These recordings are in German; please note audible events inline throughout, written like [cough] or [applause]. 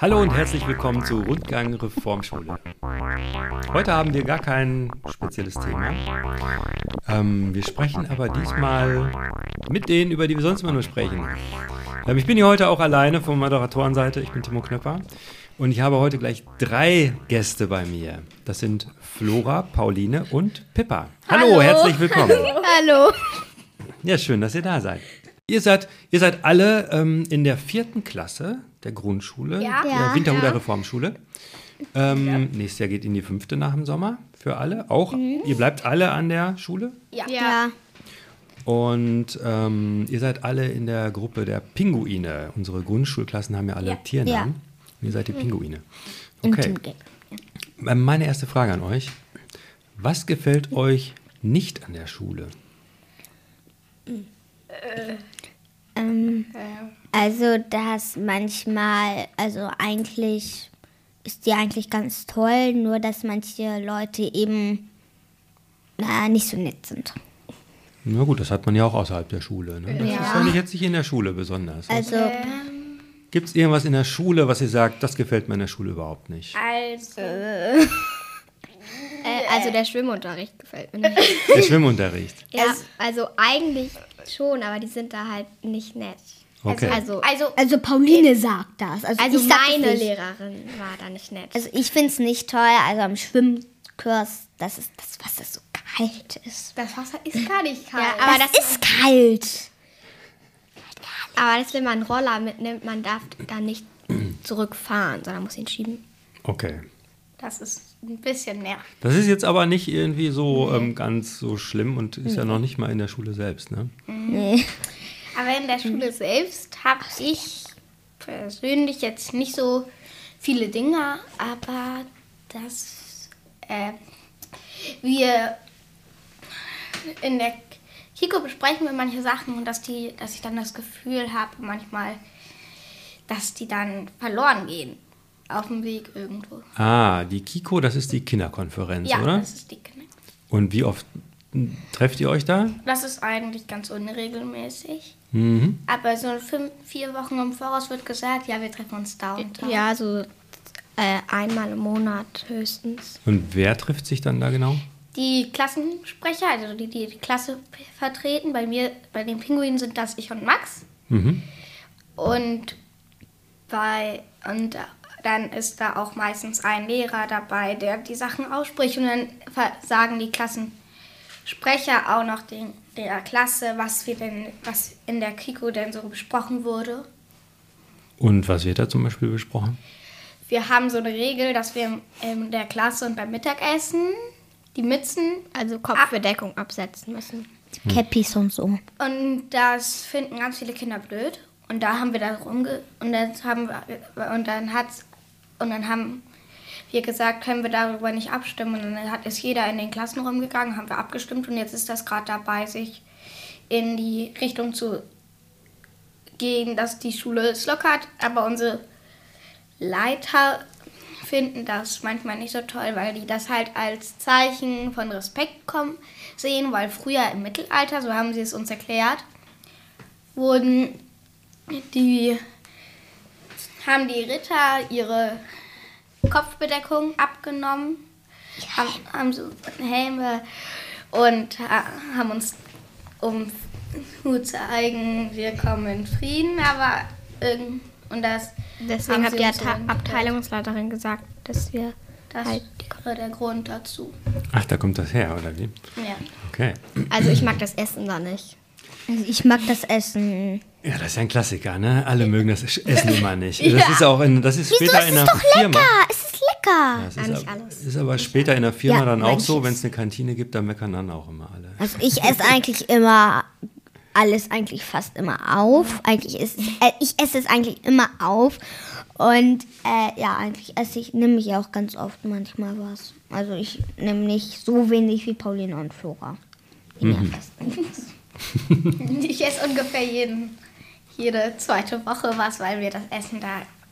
Hallo und herzlich willkommen zu Rundgang Reformschule. Heute haben wir gar kein spezielles Thema. Ähm, wir sprechen aber diesmal mit denen, über die wir sonst immer nur sprechen. Ähm, ich bin hier heute auch alleine von Moderatorenseite. Ich bin Timo Knöpper. Und ich habe heute gleich drei Gäste bei mir. Das sind Flora, Pauline und Pippa. Hallo, Hallo. herzlich willkommen. [laughs] Hallo. Ja, schön, dass ihr da seid. Ihr seid, ihr seid alle ähm, in der vierten Klasse der Grundschule, Ja. der Ja. Winterhuder Ja. Reformschule. Ähm, Nächstes Jahr geht in die fünfte nach dem Sommer für alle. Auch ihr bleibt alle an der Schule Ja. ja. und ähm, ihr seid alle in der Gruppe der Pinguine. Unsere Grundschulklassen haben ja alle Ja. Tiernamen. Ja. Und ihr seid die Pinguine. Im Okay. Ähm, Meine erste Frage an euch: Was gefällt euch nicht an der Schule? Ähm, also das manchmal, also eigentlich ist die eigentlich ganz toll, nur dass manche Leute eben na, nicht so nett sind. Na gut, das hat man ja auch außerhalb der Schule. Ne? Das ist ja nicht jetzt nicht in der Schule besonders. Also Gibt es irgendwas in der Schule, was ihr sagt, das gefällt mir in der Schule überhaupt nicht? Also, Äh, also der Schwimmunterricht gefällt mir nicht. Der Schwimmunterricht. [laughs] ja, also eigentlich schon, aber die sind da halt nicht nett. Okay. Also, also, also Pauline sagt das. Also, also ich sag meine. Lehrerin war da nicht nett. Also ich finde es nicht toll, also am Schwimmkurs, das ist das Wasser so kalt ist. das Wasser ist gar nicht kalt. Ja, aber das, das- ist kalt. aber das, wenn man einen Roller mitnimmt, man darf da nicht zurückfahren, sondern muss ihn schieben. Okay. Das ist ein bisschen nervig. Das ist jetzt aber nicht irgendwie so ähm, ganz so schlimm und ist ja noch nicht mal in der Schule selbst, ne? Nee. Aber in der Schule selbst habe ich persönlich jetzt nicht so viele Dinge, aber dass äh, wir in der Kiko besprechen wir manche Sachen und dass die, dass ich dann das Gefühl habe manchmal, dass die dann verloren gehen auf dem Weg irgendwo. Ah, die Kiko, das ist die Kinderkonferenz, Ja, oder? das ist die Kinder. Und wie oft trefft ihr euch da? Das ist eigentlich ganz unregelmäßig. Mhm. Aber so fünf, vier Wochen im Voraus wird gesagt, ja, wir treffen uns da und da. Ja, so äh, einmal im Monat höchstens. Und wer trifft sich dann da genau? Die Klassensprecher, also die, die die Klasse vertreten, bei mir, bei den Pinguinen sind das ich und Max. Mhm. Und bei und dann ist da auch meistens ein Lehrer dabei, der die Sachen ausspricht und dann sagen die Klassensprecher auch noch den, der Klasse, was wir denn, was in der Kiko denn so besprochen wurde. Und was wird da zum Beispiel besprochen? Wir haben so eine Regel, dass wir in der Klasse und beim Mittagessen die Mützen Also Kopfbedeckung absetzen müssen. Cappies und so. Und das finden ganz viele Kinder blöd. Und da haben wir da rumge... Und dann haben wir... Und dann hat's... Und dann haben wir gesagt, können wir darüber nicht abstimmen. Und dann hat ist jeder in den Klassen rumgegangen, haben wir abgestimmt. Und jetzt ist das gerade dabei, sich in die Richtung zu gehen, dass die Schule es lockert. Aber unsere Leiter finden das manchmal nicht so toll, weil die das halt als Zeichen von Respekt kommen, sehen, weil früher im Mittelalter, so haben sie es uns erklärt, wurden die haben die Ritter ihre Kopfbedeckung abgenommen, haben, haben so Helme und ha- haben uns um zu zeigen, wir kommen in Frieden, aber und das Deswegen haben hat die. Abteilungsleiterin gesagt, dass wir Das halt. wäre der Grund dazu. Ach, da kommt das her, oder wie? Ja. Okay. Also ich mag das Essen da nicht. Also ich mag das Essen. Ja, das ist ja ein Klassiker, ne? Alle mögen das Essen immer nicht. [laughs] Das ist auch in, das ist später in der doch Firma. lecker. Es ist lecker. Das Ja, ist, nicht aber, alles. ist aber später in der Firma Ja, dann auch so, wenn es eine Kantine gibt, dann meckern dann auch immer alle. Also ich esse eigentlich immer alles eigentlich fast immer auf. Eigentlich ist es, äh, ich esse es eigentlich immer auf. Und äh, ja, eigentlich esse ich, nehme ich auch ganz oft manchmal was. Also ich nehme nicht so wenig wie Pauline und Flora. Fast [laughs] nichts. [laughs] Ich esse ungefähr jeden, jede zweite Woche was, weil wir das Essen da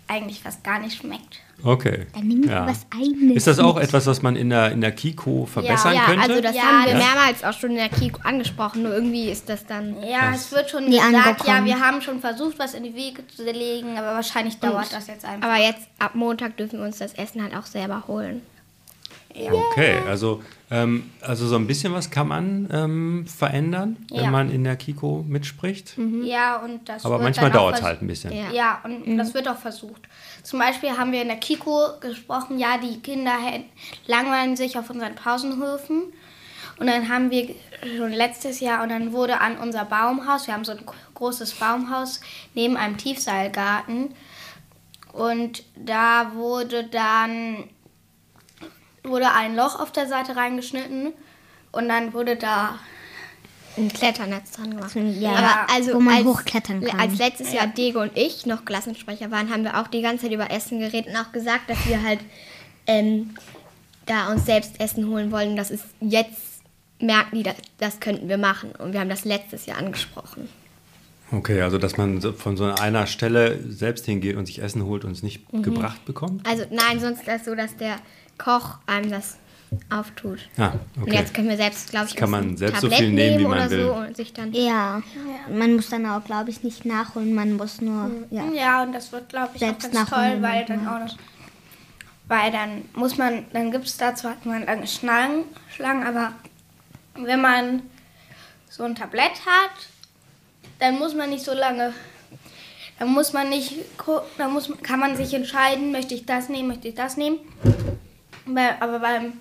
eigentlich fast gar nicht schmeckt. Okay. Dann nimm ja. was eigenes. Ist das auch mit. etwas, was man in der, in der Kiko verbessern Ja, könnte? also das Ja, haben wir das- mehrmals auch schon in der Kiko angesprochen, nur irgendwie ist das dann. Ja, es wird schon Nie gesagt, ja, angekommen. wir haben schon versucht, was in die Wege zu legen, aber wahrscheinlich dauert das jetzt einfach. Aber jetzt ab Montag dürfen wir uns das Essen halt auch selber holen. Okay, also, ähm, also so ein bisschen was kann man ähm, verändern, wenn Ja. man in der Kiko mitspricht. Ja, und das Aber wird manchmal dauert es halt ein bisschen. Ja. Ja, und das wird auch versucht. Zum Beispiel haben wir in der Kiko gesprochen, ja, die Kinder langweilen sich auf unseren Pausenhöfen. Und dann haben wir schon letztes Jahr, und dann wurde an unser Baumhaus, wir haben so ein großes Baumhaus neben einem Tiefseilgarten. Und da wurde dann wurde ein Loch auf der Seite reingeschnitten. Und dann wurde da Ein Kletternetz dran gemacht. Ja, Aber also wo man als, hochklettern kann. Als letztes Jahr Diego und ich noch Klassensprecher waren, haben wir auch die ganze Zeit über Essen geredet und auch gesagt, dass wir halt ähm, da uns selbst Essen holen wollen. Das ist jetzt, merken die, das, das könnten wir machen. Und wir haben das letztes Jahr angesprochen. Okay, also dass man so von so einer Stelle selbst hingeht und sich Essen holt und es nicht Mhm. gebracht bekommt? Also nein, sonst ist das so, dass der Koch einem das auftut. Ah, Und okay. jetzt können wir selbst, glaube ich, kann man selbst so Tablett viel nehmen, wie man oder will. so und sich dann Ja, man muss dann auch, glaube ich, nicht nachholen. Man muss nur, ja. Ja, und das wird, glaube ich, auch Selbst ganz nachholen, toll, weil man dann auch noch. Weil dann muss man, dann gibt es da zwar mal lange Schlangen, Schlangen, aber wenn man so ein Tablett hat, dann muss man nicht so lange. Dann muss man nicht, dann muss, kann man sich entscheiden, möchte ich das nehmen, möchte ich das nehmen. Aber beim,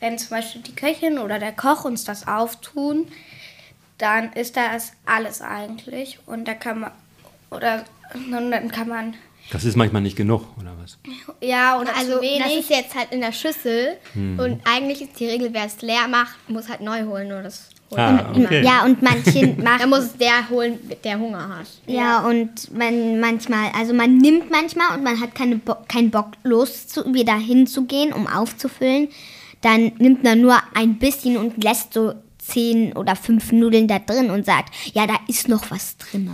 wenn zum Beispiel die Köchin oder der Koch uns das auftun, dann ist das alles eigentlich. Und da kann man, oder und dann kann man, Das ist manchmal nicht genug, oder was? ja, oder Also zu das wenig. ist jetzt halt in der Schüssel Hm. und eigentlich ist die Regel, wer es leer macht, muss halt neu holen. Nur das Ah, okay. Ja, und manche [laughs] machen. muss es der holen, der Hunger hat. Ja, und man manchmal, also man nimmt manchmal und man hat keine Bo keinen Bock, los zu, wieder hinzugehen, um aufzufüllen. Dann nimmt man nur ein bisschen und lässt so zehn oder fünf Nudeln da drin und sagt, ja, da ist noch was drin.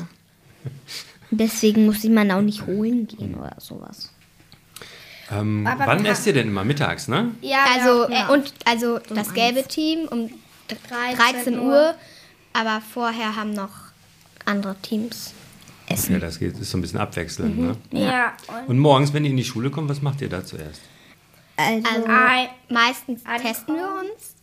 Deswegen muss ich man auch nicht holen gehen oder sowas. Ähm, Aber wann esst ihr denn immer? Mittags, ne? ja, Also, ja. äh, und, also das gelbe Team um 13 Uhr, aber vorher haben noch andere Teams Ja, das geht, ist so ein bisschen abwechselnd, ne? ja, und Und morgens, wenn ihr in die Schule kommt, was macht ihr da zuerst? Also, Also Ei- meistens testen wir uns.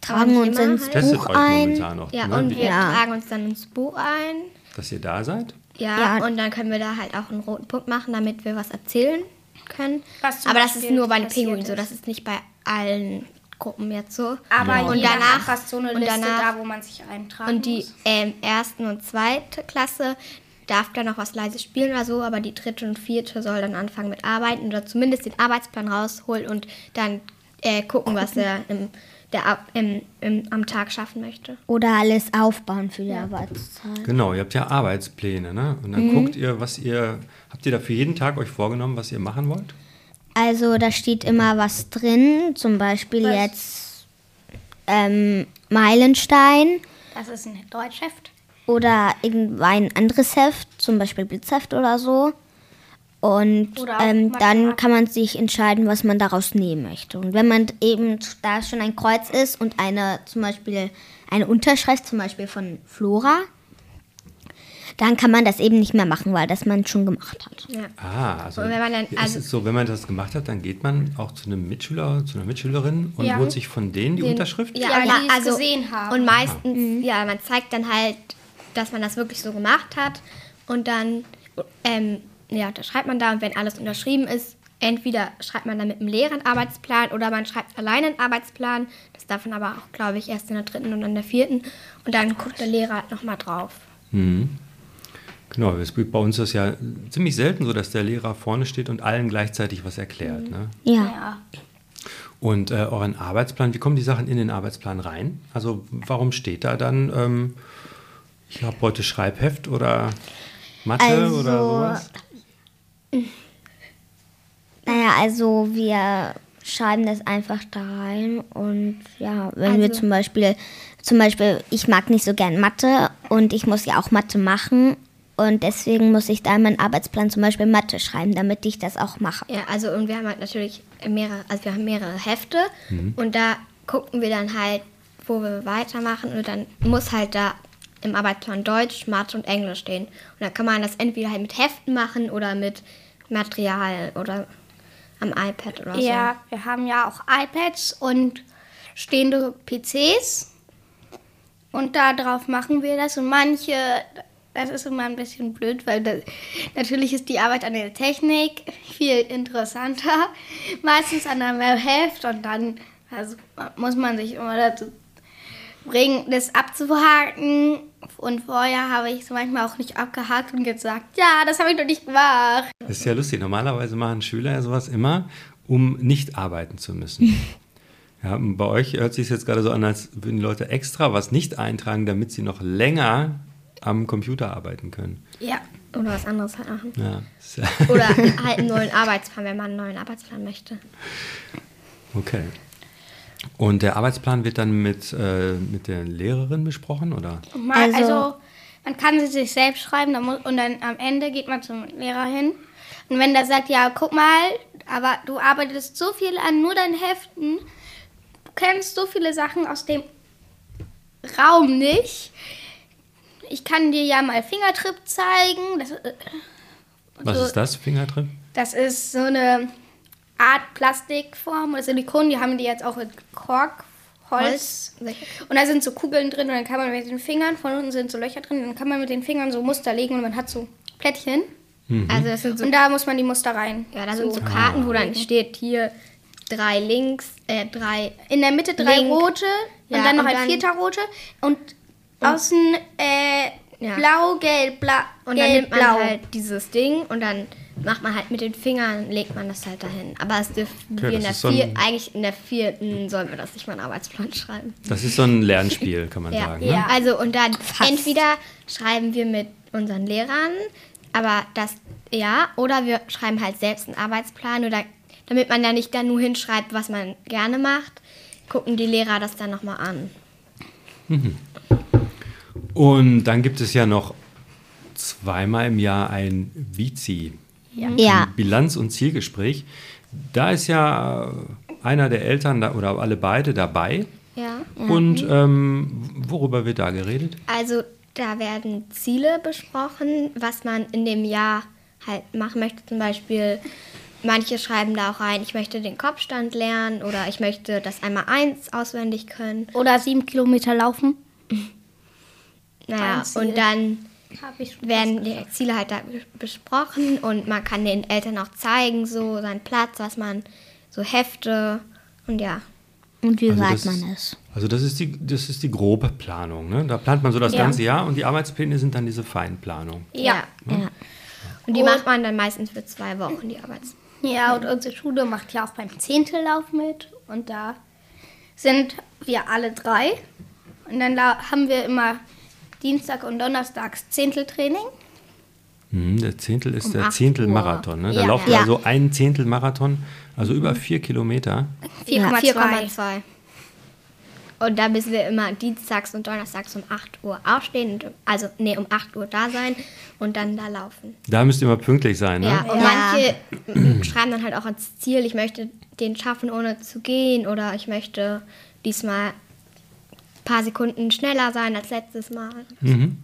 tragen uns ins halt. Testet Buch euch ein. momentan noch, Ja, ne? und wir Ja. tragen uns dann ins Buch ein. dass ihr da seid? Ja, Ja. und dann können wir da halt auch einen roten Punkt machen, damit wir was erzählen können. Was Aber das ist nur bei den Pinguinen so, das ist nicht bei allen Gruppen jetzt so. aber Ja. und danach- hast du eine und Liste danach- da, wo man sich eintragen Und die muss. ähm, ersten und zweite Klasse darf dann noch was leise spielen oder so, aber die dritte und vierte soll dann anfangen mit Arbeiten oder zumindest den Arbeitsplan rausholen und dann äh, gucken, was er im, der, Ab- im, im, am Tag schaffen möchte. Oder alles aufbauen für die Arbeitszeit. Genau, ihr habt ja Arbeitspläne, ne? Und Mhm. dann guckt ihr, was ihr, habt ihr da für jeden Tag euch vorgenommen, was ihr machen wollt? Also da steht immer was drin, zum Beispiel Was? jetzt ähm, Meilenstein Das ist ein Deutschheft. oder irgendein anderes Heft, zum Beispiel Blitzheft oder so. Und ähm, dann kann man sich entscheiden, was man daraus nehmen möchte. Und wenn man eben da schon ein Kreuz ist und eine zum Beispiel eine Unterschrift, zum Beispiel von Flora, dann kann man das eben nicht mehr machen, weil das man schon gemacht hat. Ja. Ah, also, Und wenn man dann- ist also- es so, wenn man das gemacht hat, dann geht man auch zu einem Mitschüler, zu einer Mitschülerin und Ja. holt sich von denen die Den- Unterschrift? Ja, die es gesehen haben. Und meistens, ja, man zeigt dann halt, dass man das wirklich so gemacht hat. Und dann, ähm, ja, da schreibt man da und wenn alles unterschrieben ist, entweder schreibt man dann mit dem Lehrer einen Arbeitsplan oder man schreibt alleine einen Arbeitsplan. Das darf man aber auch, glaube ich, erst in der dritten und in der vierten. Und dann guckt der Lehrer halt nochmal drauf. Genau, es gibt bei uns ist ja ziemlich selten so, dass der Lehrer vorne steht und allen gleichzeitig was erklärt. Ne? Ja. Ja. Und äh, euren Arbeitsplan, wie kommen die Sachen in den Arbeitsplan rein? Also warum steht da dann, ähm, ich habe heute Schreibheft oder Mathe Also, oder sowas? Naja, also wir schreiben das einfach da rein und ja, wenn wir Also- zum Beispiel, zum Beispiel, ich mag nicht so gern Mathe und ich muss ja auch Mathe machen Und deswegen muss ich da in meinen Arbeitsplan zum Beispiel Mathe schreiben, damit ich das auch mache. Ja, also und wir haben halt natürlich mehrere, also wir haben mehrere Hefte und da gucken wir dann halt, wo wir weitermachen und dann muss halt da im Arbeitsplan Deutsch, Mathe und Englisch stehen. Und dann kann man das entweder halt mit Heften machen oder mit Material oder am iPad oder so. Ja, wir haben ja auch iPads und stehende PCs. Und darauf machen wir das. Und manche, das ist immer ein bisschen blöd, weil das, natürlich ist die Arbeit an der Technik viel interessanter. [laughs] Meistens an einem Heft und dann also, muss man sich immer dazu bringen, das abzuhaken. Und vorher habe ich es manchmal auch nicht abgehakt und gesagt, ja, das habe ich noch nicht gemacht. Das ist ja lustig. Normalerweise machen Schüler ja sowas immer, um nicht arbeiten zu müssen. [laughs] Ja, bei euch hört sich jetzt gerade so an, als würden die Leute extra was nicht eintragen, damit sie noch länger am Computer arbeiten können. Ja. Oder was anderes halt machen. Ja, [laughs] Oder halt einen neuen Arbeitsplan, wenn man einen neuen Arbeitsplan möchte. okay. Und der Arbeitsplan wird dann mit, äh, mit der Lehrerin besprochen, oder? Mal, Also- also, man kann sie sich selbst schreiben dann muss, und dann am Ende geht man zum Lehrer hin. Und wenn der sagt, ja, guck mal, aber du arbeitest so viel an nur deinen Heften, du kennst so viele Sachen aus dem Raum nicht. Ich kann dir ja mal Fingertrip zeigen. Das, äh, Was so- ist das, Fingertrip? das ist so eine Art Plastikform oder Silikon. Die haben die jetzt auch mit Kork, Holz. Holz. Und da sind so Kugeln drin und dann kann man mit den Fingern, von unten sind so Löcher drin, dann kann man mit den Fingern so Muster legen und man hat so Plättchen. Also das sind so Und da muss man die Muster rein. Ja, da sind so Karten, wo dann steht hier drei links, äh, drei. In der Mitte drei Link. rote und Ja, dann noch und ein dann- vierter rote und außen äh, Ja. blau, gelb, bla, Und dann gelb, nimmt man blau. halt dieses Ding und dann macht man halt mit den Fingern, legt man das halt dahin. Aber es dürfen Okay, wir in der so vier, eigentlich in der vierten sollen wir das nicht mal einen Arbeitsplan schreiben. Das ist so ein Lernspiel, kann man [laughs] Ja, sagen. Ne? Ja. also und dann Fast. entweder schreiben wir mit unseren Lehrern, aber das ja, oder wir schreiben halt selbst einen Arbeitsplan oder damit man da nicht dann nur hinschreibt, was man gerne macht, gucken die Lehrer das dann nochmal an. Und dann gibt es ja noch zweimal im Jahr ein Vizi, Ja. Bilanz- und Zielgespräch. Da ist ja einer der Eltern da, oder alle beide dabei. Ja. Und ähm, worüber wird da geredet? Also da werden Ziele besprochen, was man in dem Jahr halt machen möchte. Zum Beispiel, manche schreiben da auch rein, ich möchte den Kopfstand lernen oder ich möchte das einmal eins auswendig können. Oder sieben Kilometer laufen. [laughs] Naja, und dann werden die Ziele halt da besprochen und man kann den Eltern auch zeigen, so seinen Platz, was man, so Hefte und ja. Und wie Also weit das- man ist. Also das ist die, das ist die grobe Planung. Ne? Da plant man so das Ja. ganze Jahr und die Arbeitspläne sind dann diese Feinplanung. Ja. Ja. Und die Und- macht man dann meistens für zwei Wochen, die Arbeits. Ja, und unsere Schule macht ja auch beim Zehntellauf mit. Und da sind wir alle drei. Und dann haben wir immer Dienstag und Donnerstags Zehnteltraining. Mhm, der Zehntel ist Um der 8 Zehntelmarathon. Ne? Da Ja. laufen Ja. also ein Zehntelmarathon, also über vier Kilometer. 4,2. 4,2. Und da müssen wir immer dienstags und donnerstags um 8 Uhr aufstehen, und, also nee, um 8 Uhr da sein und dann da laufen. Da müsst ihr immer pünktlich sein. Ne? Ja, und Ja. manche [clears throat] schreiben dann halt auch als Ziel, ich möchte den schaffen, ohne zu gehen oder ich möchte diesmal paar Sekunden schneller sein als letztes Mal. Mhm.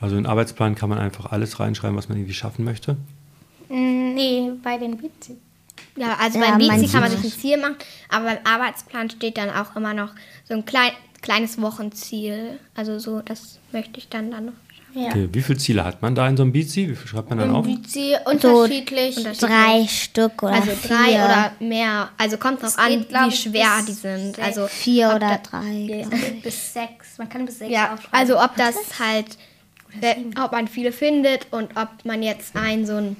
Also in den Arbeitsplan kann man einfach alles reinschreiben, was man irgendwie schaffen möchte. Mm, Nee, bei den Bizi. Ja, also Ja, beim Bizi manche kann man sich ein Ziel machen, aber beim Arbeitsplan steht dann auch immer noch so ein klein, kleines Wochenziel. Also so, das möchte ich dann dann noch. Ja. Okay, wie viele Ziele hat man da in so einem Bizi? Wie viel schreibt man dann auf? Bizi unterschiedlich. unterschiedlich. Drei Stück oder Also vier. drei oder mehr. Also kommt drauf Es an, geht, wie schwer die sind. sechs. Also vier oder da- drei. Bis sechs. Man kann bis sechs Ja, aufschreiben. also ob das halt, äh, ob man viele findet und ob man jetzt ein so ein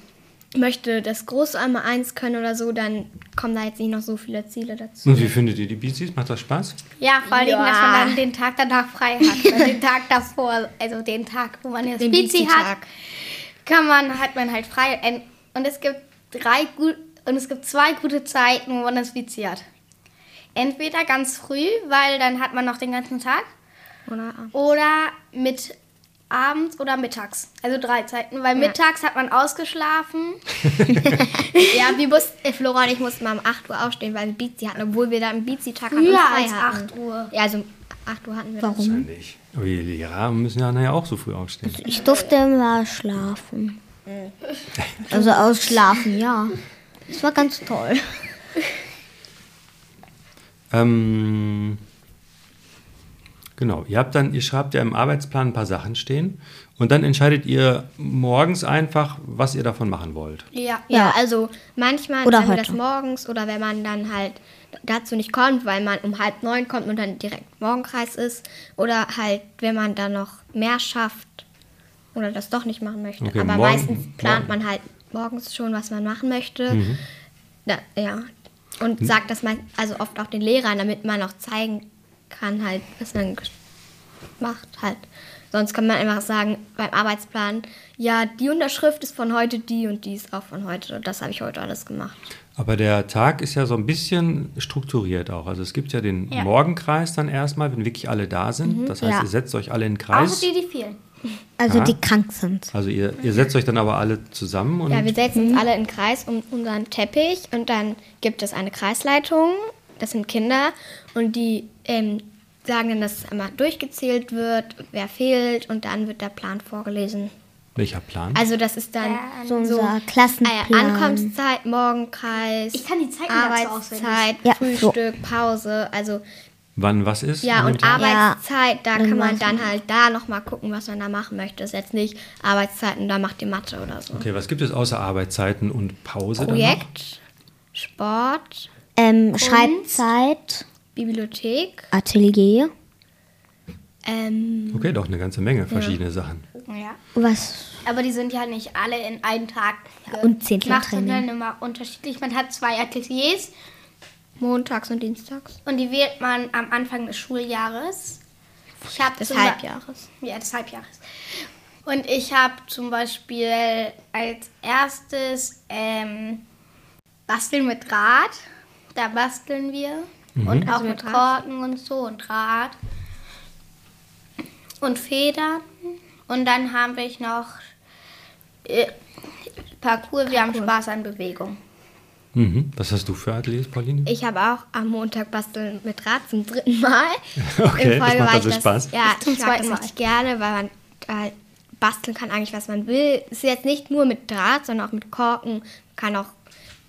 möchte das große einmal eins können oder so, dann kommen da jetzt nicht noch so viele Ziele dazu. Und wie findet ihr die Bizis? Macht das Spaß? Ja, vor allem, Ja. dass man dann den Tag danach frei hat. Den [laughs] Tag davor, also den Tag, wo man jetzt Bizi-Tag. hat, kann man, hat man halt frei. En- Und es gibt drei gut und es gibt zwei gute Zeiten, wo man das Bizi hat. Entweder ganz früh, weil dann hat man noch den ganzen Tag, Oder? oder mit abends oder mittags. Also drei Zeiten, weil mittags hat man ausgeschlafen. [laughs] Ja, wir mussten, äh, Flora und ich mussten mal um 8 Uhr aufstehen, weil wir Beatsy hatten, obwohl wir da einen Beatsy-Tag hatten frei als hatten. 8 Uhr. Ja, also um 8 Uhr hatten wir Warum? das. Wahrscheinlich. Aber die Lehrer müssen ja nachher auch so früh aufstehen. Ich durfte immer schlafen. [laughs] Also ausschlafen, ja. Das war ganz toll. Ähm, genau, ihr habt dann, ihr schreibt ja im Arbeitsplan ein paar Sachen stehen und dann entscheidet ihr morgens einfach, was ihr davon machen wollt. Ja. Ja, also manchmal Oder machen wir das morgens oder wenn man dann halt dazu nicht kommt, weil man um halb neun kommt und dann direkt Morgenkreis ist. Oder halt, wenn man dann noch mehr schafft oder das doch nicht machen möchte. Okay, Aber morgen- meistens plant morgen. man halt morgens schon, was man machen möchte. Mhm. Da, ja. Und sagt das man also oft auch den Lehrern, damit man auch zeigen kann, halt, was man macht halt. Sonst kann man einfach sagen beim Arbeitsplan, ja, die Unterschrift ist von heute, die und die ist auch von heute. Das habe ich heute alles gemacht. Aber der Tag ist ja so ein bisschen strukturiert auch. Also es gibt ja den Ja. Morgenkreis dann erstmal, wenn wirklich alle da sind. Das heißt, Ja. ihr setzt euch alle in den Kreis. Außer die, die fehlen. Also Aha. die krank sind. Also ihr, ihr setzt euch dann aber alle zusammen und Ja, wir setzen uns alle in den Kreis um unseren Teppich und dann gibt es eine Kreisleitung, das sind Kinder und die ähm, sagen dann, dass einmal durchgezählt wird, wer fehlt und dann wird der Plan vorgelesen. welcher Plan? Also das ist dann So so äh, Klassenplan. Ankunftszeit, Morgenkreis, Ich kann die Zeiten dazu Arbeitszeit, Ja, Frühstück, Pause, also Wann was ist? ja und Tag? Arbeitszeit, da dann kann man dann halt da nochmal gucken, was man da machen möchte. Das ist jetzt nicht Arbeitszeiten, da macht ihr Mathe oder so. Okay, was gibt es außer Arbeitszeiten und Pause dann noch? Projekt, Sport, Ähm, Schreibzeit, Bibliothek, Atelier. ähm, Okay, doch eine ganze Menge verschiedene Sachen. Ja. Was? Aber die sind ja nicht alle in einen Tag und Zehnteltraining. gemacht, sondern immer unterschiedlich. Man hat zwei Ateliers montags und dienstags. und die wählt man am Anfang des Schuljahres. Ich hab Des Halbjahres. Ja, des Halbjahres. Und ich habe zum Beispiel als erstes ähm, Basteln mit Draht. Da basteln wir. Und auch Also mit? Korken und so und Draht. Und Federn. Und dann haben wir noch äh, Parcours. Wir haben Spaß an Bewegung. Mhm. Was hast du für Ateliers, Pauline? Ich habe auch am Montag basteln mit Draht zum dritten Mal. [laughs] Okay, In das macht war also das, Spaß. Ja, zum ich mag zweiten das richtig gerne, weil man halt basteln kann eigentlich, was man will. Es ist jetzt nicht nur mit Draht, sondern auch mit Korken. Man kann auch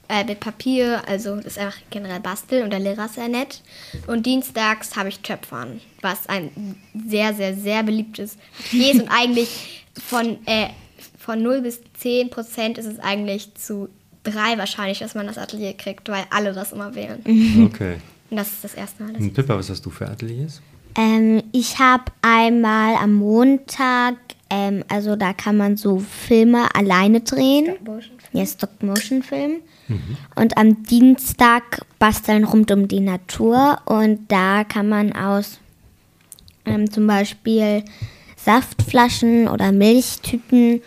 äh, mit Papier, also das ist einfach generell basteln und der Lehrer ist sehr nett. Und dienstags habe ich Töpfern, was ein sehr, sehr, sehr beliebtes Atelier ist und eigentlich von, äh, von 0 bis 10 Prozent ist es eigentlich zu drei wahrscheinlich, dass man das Atelier kriegt, weil alle das immer wählen. Okay. Und das ist das erste Mal. Und Pippa, was hast du für Ateliers? Ähm, ich habe einmal am Montag, ähm, also da kann man so Filme alleine drehen. Ja, Stop-Motion-Film. Und am Dienstag basteln rund um die Natur. Und da kann man aus ähm, zum Beispiel Saftflaschen oder Milchtüten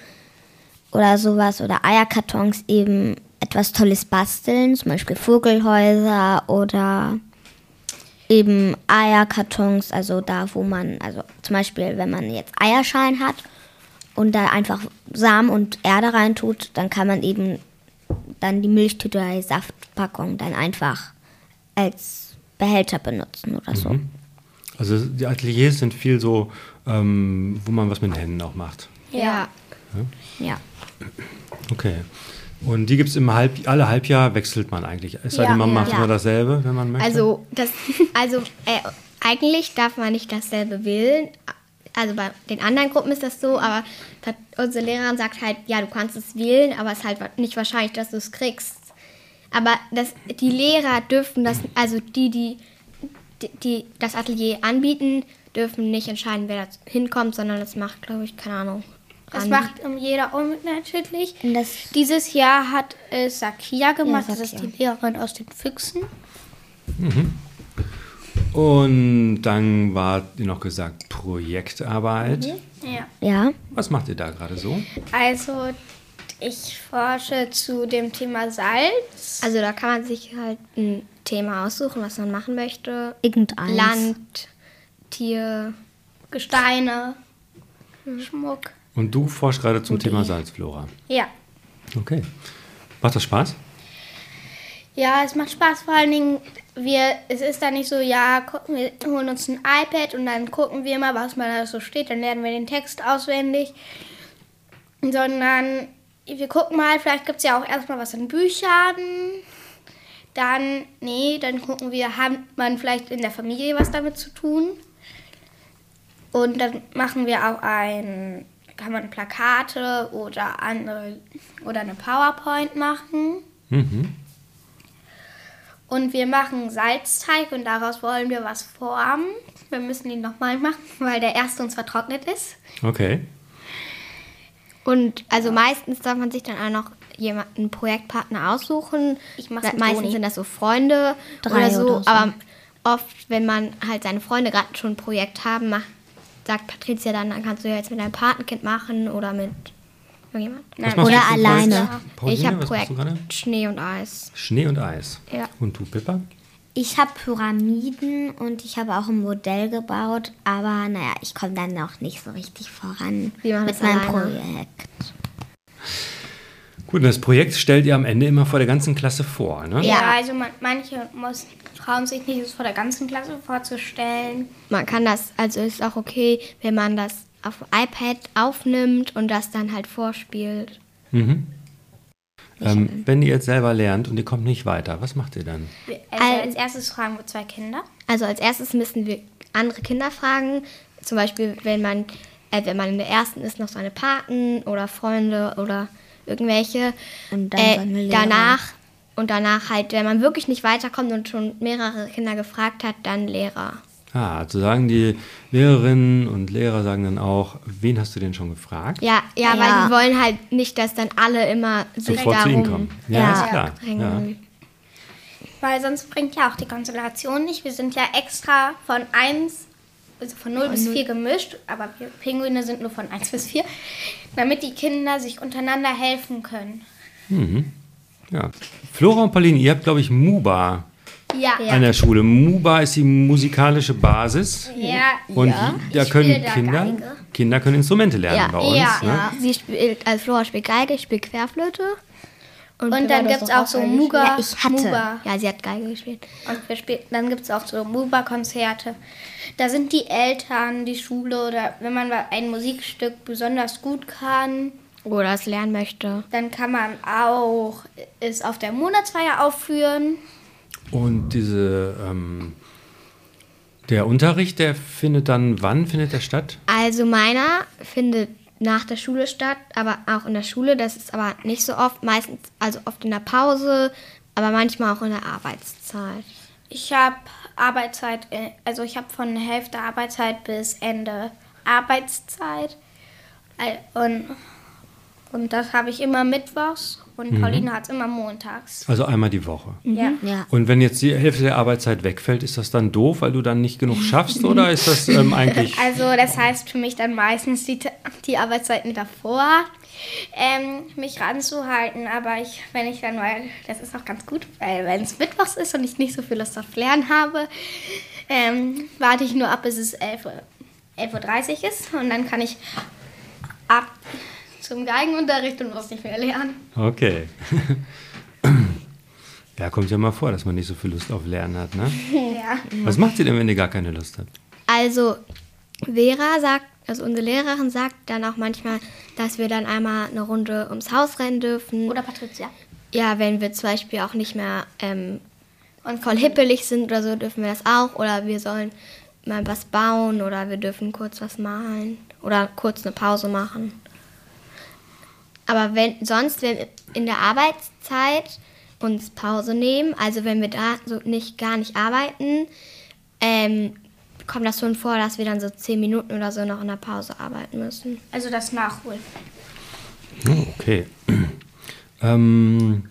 oder sowas oder Eierkartons eben etwas Tolles basteln. Zum Beispiel Vogelhäuser oder eben Eierkartons, also da, wo man, also zum Beispiel, wenn man jetzt Eierschalen hat und da einfach Samen und Erde reintut, dann kann man eben dann die Milchtüte oder die Saftpackung dann einfach als Behälter benutzen oder so. Also die Ateliers sind viel so, ähm, wo man was mit den Händen auch macht. Ja. Ja. Okay. Und die gibt es im Halb, alle Halbjahr wechselt man eigentlich. Es sei Ja, denn, man ja. macht Ja. nur dasselbe, wenn man möchte. Also, das, also äh, eigentlich darf man nicht dasselbe wählen. Also bei den anderen Gruppen ist das so, aber unsere Lehrerin sagt halt, ja, du kannst es wählen, aber es ist halt nicht wahrscheinlich, dass du es kriegst. Aber das, die Lehrer dürfen das, also die, die, die, die das Atelier anbieten, dürfen nicht entscheiden, wer da hinkommt, sondern das macht, glaube ich, keine Ahnung. Das Randi. macht um jeder unterschiedlich. Dieses Jahr hat es Sakia gemacht. Ja, das ist Sakia. die Lehrerin aus den Füchsen. Und dann war dir noch gesagt Projektarbeit. Ja. Ja. Was macht ihr da gerade so? Also, ich forsche zu dem Thema Salz. Also da kann man sich halt ein Thema aussuchen, was man machen möchte. Irgendeins. Land, Tier, Gesteine. Schmuck. Und du forschst gerade zum Thema Salzflora. Ja. Okay. Macht das Spaß? Ja, es macht Spaß, vor allen Dingen, wir, es ist dann nicht so, ja, gucken, wir holen uns ein iPad und dann gucken wir mal, was mal da so steht, dann lernen wir den Text auswendig, sondern wir gucken mal, vielleicht gibt es ja auch erstmal was in Büchern, dann, nee, dann gucken wir, hat man vielleicht in der Familie was damit zu tun und dann machen wir auch ein, kann man Plakate oder andere, oder eine PowerPoint machen. Mhm. Und wir machen Salzteig und daraus wollen wir was formen. Wir müssen ihn nochmal machen, [laughs] weil der erste uns vertrocknet ist. Okay. Und also meistens darf man sich dann auch noch jemanden, einen Projektpartner aussuchen. Ich mach's Meistens Toni. sind das so Freunde Drei oder so. oder so. Aber oft, wenn man halt seine Freunde gerade schon ein Projekt haben, macht, sagt Patricia dann, dann kannst du ja jetzt mit deinem Patenkind machen oder mit irgendjemand. Nein, oder alleine. Pauline, ich habe Projekt? Schnee und Eis. Schnee und Eis. Ja. Und du, Pippa? Ich habe Pyramiden und ich habe auch ein Modell gebaut, aber naja, ich komme dann noch nicht so richtig voran machen mit das meinem alleine. Projekt. Gut, und das Projekt stellt ihr am Ende immer vor der ganzen Klasse vor, ne? Ja, Ja. also man, manche muss, trauen sich nicht, es vor der ganzen Klasse vorzustellen. Man kann das, also ist auch okay, wenn man das auf dem iPad aufnimmt und das dann halt vorspielt. Mhm. Ähm, wenn ihr jetzt selber lernt und ihr kommt nicht weiter, was macht ihr dann? Also Al- als erstes fragen wir zwei Kinder. Also als erstes müssen wir andere Kinder fragen. Zum Beispiel, wenn man, äh, wenn man in der ersten ist, noch seine Paten oder Freunde oder irgendwelche. Und dann äh, danach und danach halt, wenn man wirklich nicht weiterkommt und schon mehrere Kinder gefragt hat, dann Lehrer. Ah, also sagen die Lehrerinnen und Lehrer sagen dann auch, wen hast du denn schon gefragt? Ja, ja, Ja. weil die wollen halt nicht, dass dann alle immer sich Sofort zu ihnen kommen. Ja, Ja. ist klar. Ja. Weil sonst bringt ja auch die Konstellation nicht. Wir sind ja extra von 1, also von 0 bis 4 gemischt, aber wir Pinguine sind nur von 1 bis 4, damit die Kinder sich untereinander helfen können. ja. Flora und Pauline, ihr habt, glaube ich, MUBA Ja. an der Schule. MUBA ist die musikalische Basis. Ja. Und ja. da können Kinder, Geige. Kinder können Instrumente lernen Ja, bei uns. ja, ne? ja. Sie spielt, also Flora spielt Geige, ich spiele Querflöte. Und dann gibt es auch so Muga. Ja, ich hatte. Muga. Ja, sie hat Geige gespielt. Und wir spielen, dann gibt es auch so Muba-Konzerte. Da sind die Eltern, die Schule oder wenn man ein Musikstück besonders gut kann, Oder es lernen möchte. dann kann man auch es auf der Monatsfeier aufführen. Und diese, ähm, der Unterricht, der findet dann, wann findet der statt? Also meiner findet nach der Schule statt, aber auch in der Schule. Das ist aber nicht so oft, meistens, also oft in der Pause, aber manchmal auch in der Arbeitszeit. Ich habe Arbeitszeit, äh, also ich habe von Hälfte Arbeitszeit bis Ende Arbeitszeit. Äh, Und, und das habe ich immer mittwochs und Pauline hat es immer montags. Also einmal die Woche. Ja. Ja. Und wenn jetzt die Hälfte der Arbeitszeit wegfällt, ist das dann doof, weil du dann nicht genug [laughs] schaffst oder ist das ähm, eigentlich... Also das heißt für mich dann meistens die, die Arbeitszeiten davor, ähm, mich ranzuhalten. Aber ich, wenn ich dann mal, das ist auch ganz gut, weil wenn es Mittwochs ist und ich nicht so viel Lust auf Lernen habe, ähm, warte ich nur ab, bis es 11 Uhr, 11.30 Uhr ist und dann kann ich ab zum Geigenunterricht und muss nicht mehr lernen. Okay. [clears throat] Ja, kommt ja mal vor, dass man nicht so viel Lust auf Lernen hat, ne? Ja. Was macht ihr denn, wenn ihr gar keine Lust habt? Also Vera sagt, also unsere Lehrerin sagt dann auch manchmal, dass wir dann einmal eine Runde ums Haus rennen dürfen. Oder Patricia. ja, wenn wir zum Beispiel auch nicht mehr ähm, und voll hippelig sind oder so, dürfen wir das auch. Oder wir sollen mal was bauen oder wir dürfen kurz was malen oder kurz eine Pause machen. Aber wenn sonst, wenn wir in der Arbeitszeit uns Pause nehmen, also wenn wir da so nicht gar nicht arbeiten, ähm, kommt das schon vor, dass wir dann so zehn Minuten oder so noch in der Pause arbeiten müssen. Also das Nachholen. Oh, okay. [clears throat] ähm,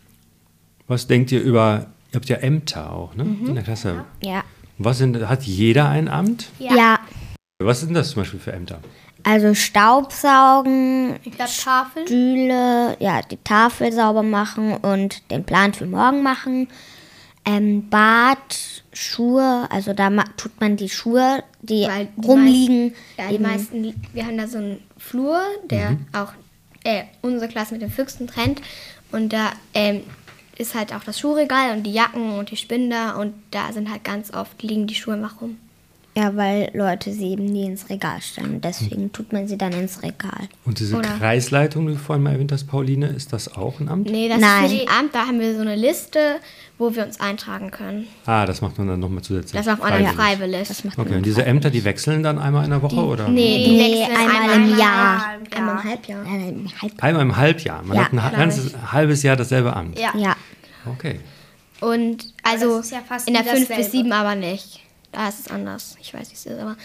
was denkt ihr über, ihr habt ja Ämter auch, ne? In der Klasse. Ja. Was sind, hat jeder ein Amt? ja. Was sind das zum Beispiel für Ämter? Also Staubsaugen, Tafel. Stühle, ja, die Tafel sauber machen und den Plan für morgen machen. ähm, Bad, Schuhe, also da ma- tut man die Schuhe, die Weil die rumliegen. meisten- ja, die meisten, wir haben da so einen Flur, der Mhm. auch äh, unsere Klasse mit den Füchsen trennt. Und da ähm, ist halt auch das Schuhregal und die Jacken und die Spinder. Und da sind halt ganz oft, liegen die Schuhe einfach rum. Ja, weil Leute sie eben nie ins Regal stellen. Deswegen tut man sie dann ins Regal. Und diese Oder- Kreisleitung, die du vorhin mal erwähnt hast, Pauline, ist das auch ein Amt? Nee, das Nein. ist nicht ein Amt, da haben wir so eine Liste, wo wir uns eintragen können. Ah, das macht man dann nochmal zusätzlich. Das macht man dann freiwillig. freiwillig. Das macht Okay, und diese Ämter, die wechseln dann einmal in der Woche oder? Nee, die Nee, wechseln einmal einmal, im Jahr. Einmal im Halbjahr. Einmal im Halbjahr. Man Ja, hat ein ganzes halbes Jahr dasselbe Amt. Ja. ja. Okay. Und also das ist ja fast in der wie 5 bis dasselbe. 7 aber nicht. Da ist es anders. Ich weiß, wie es ist, aber.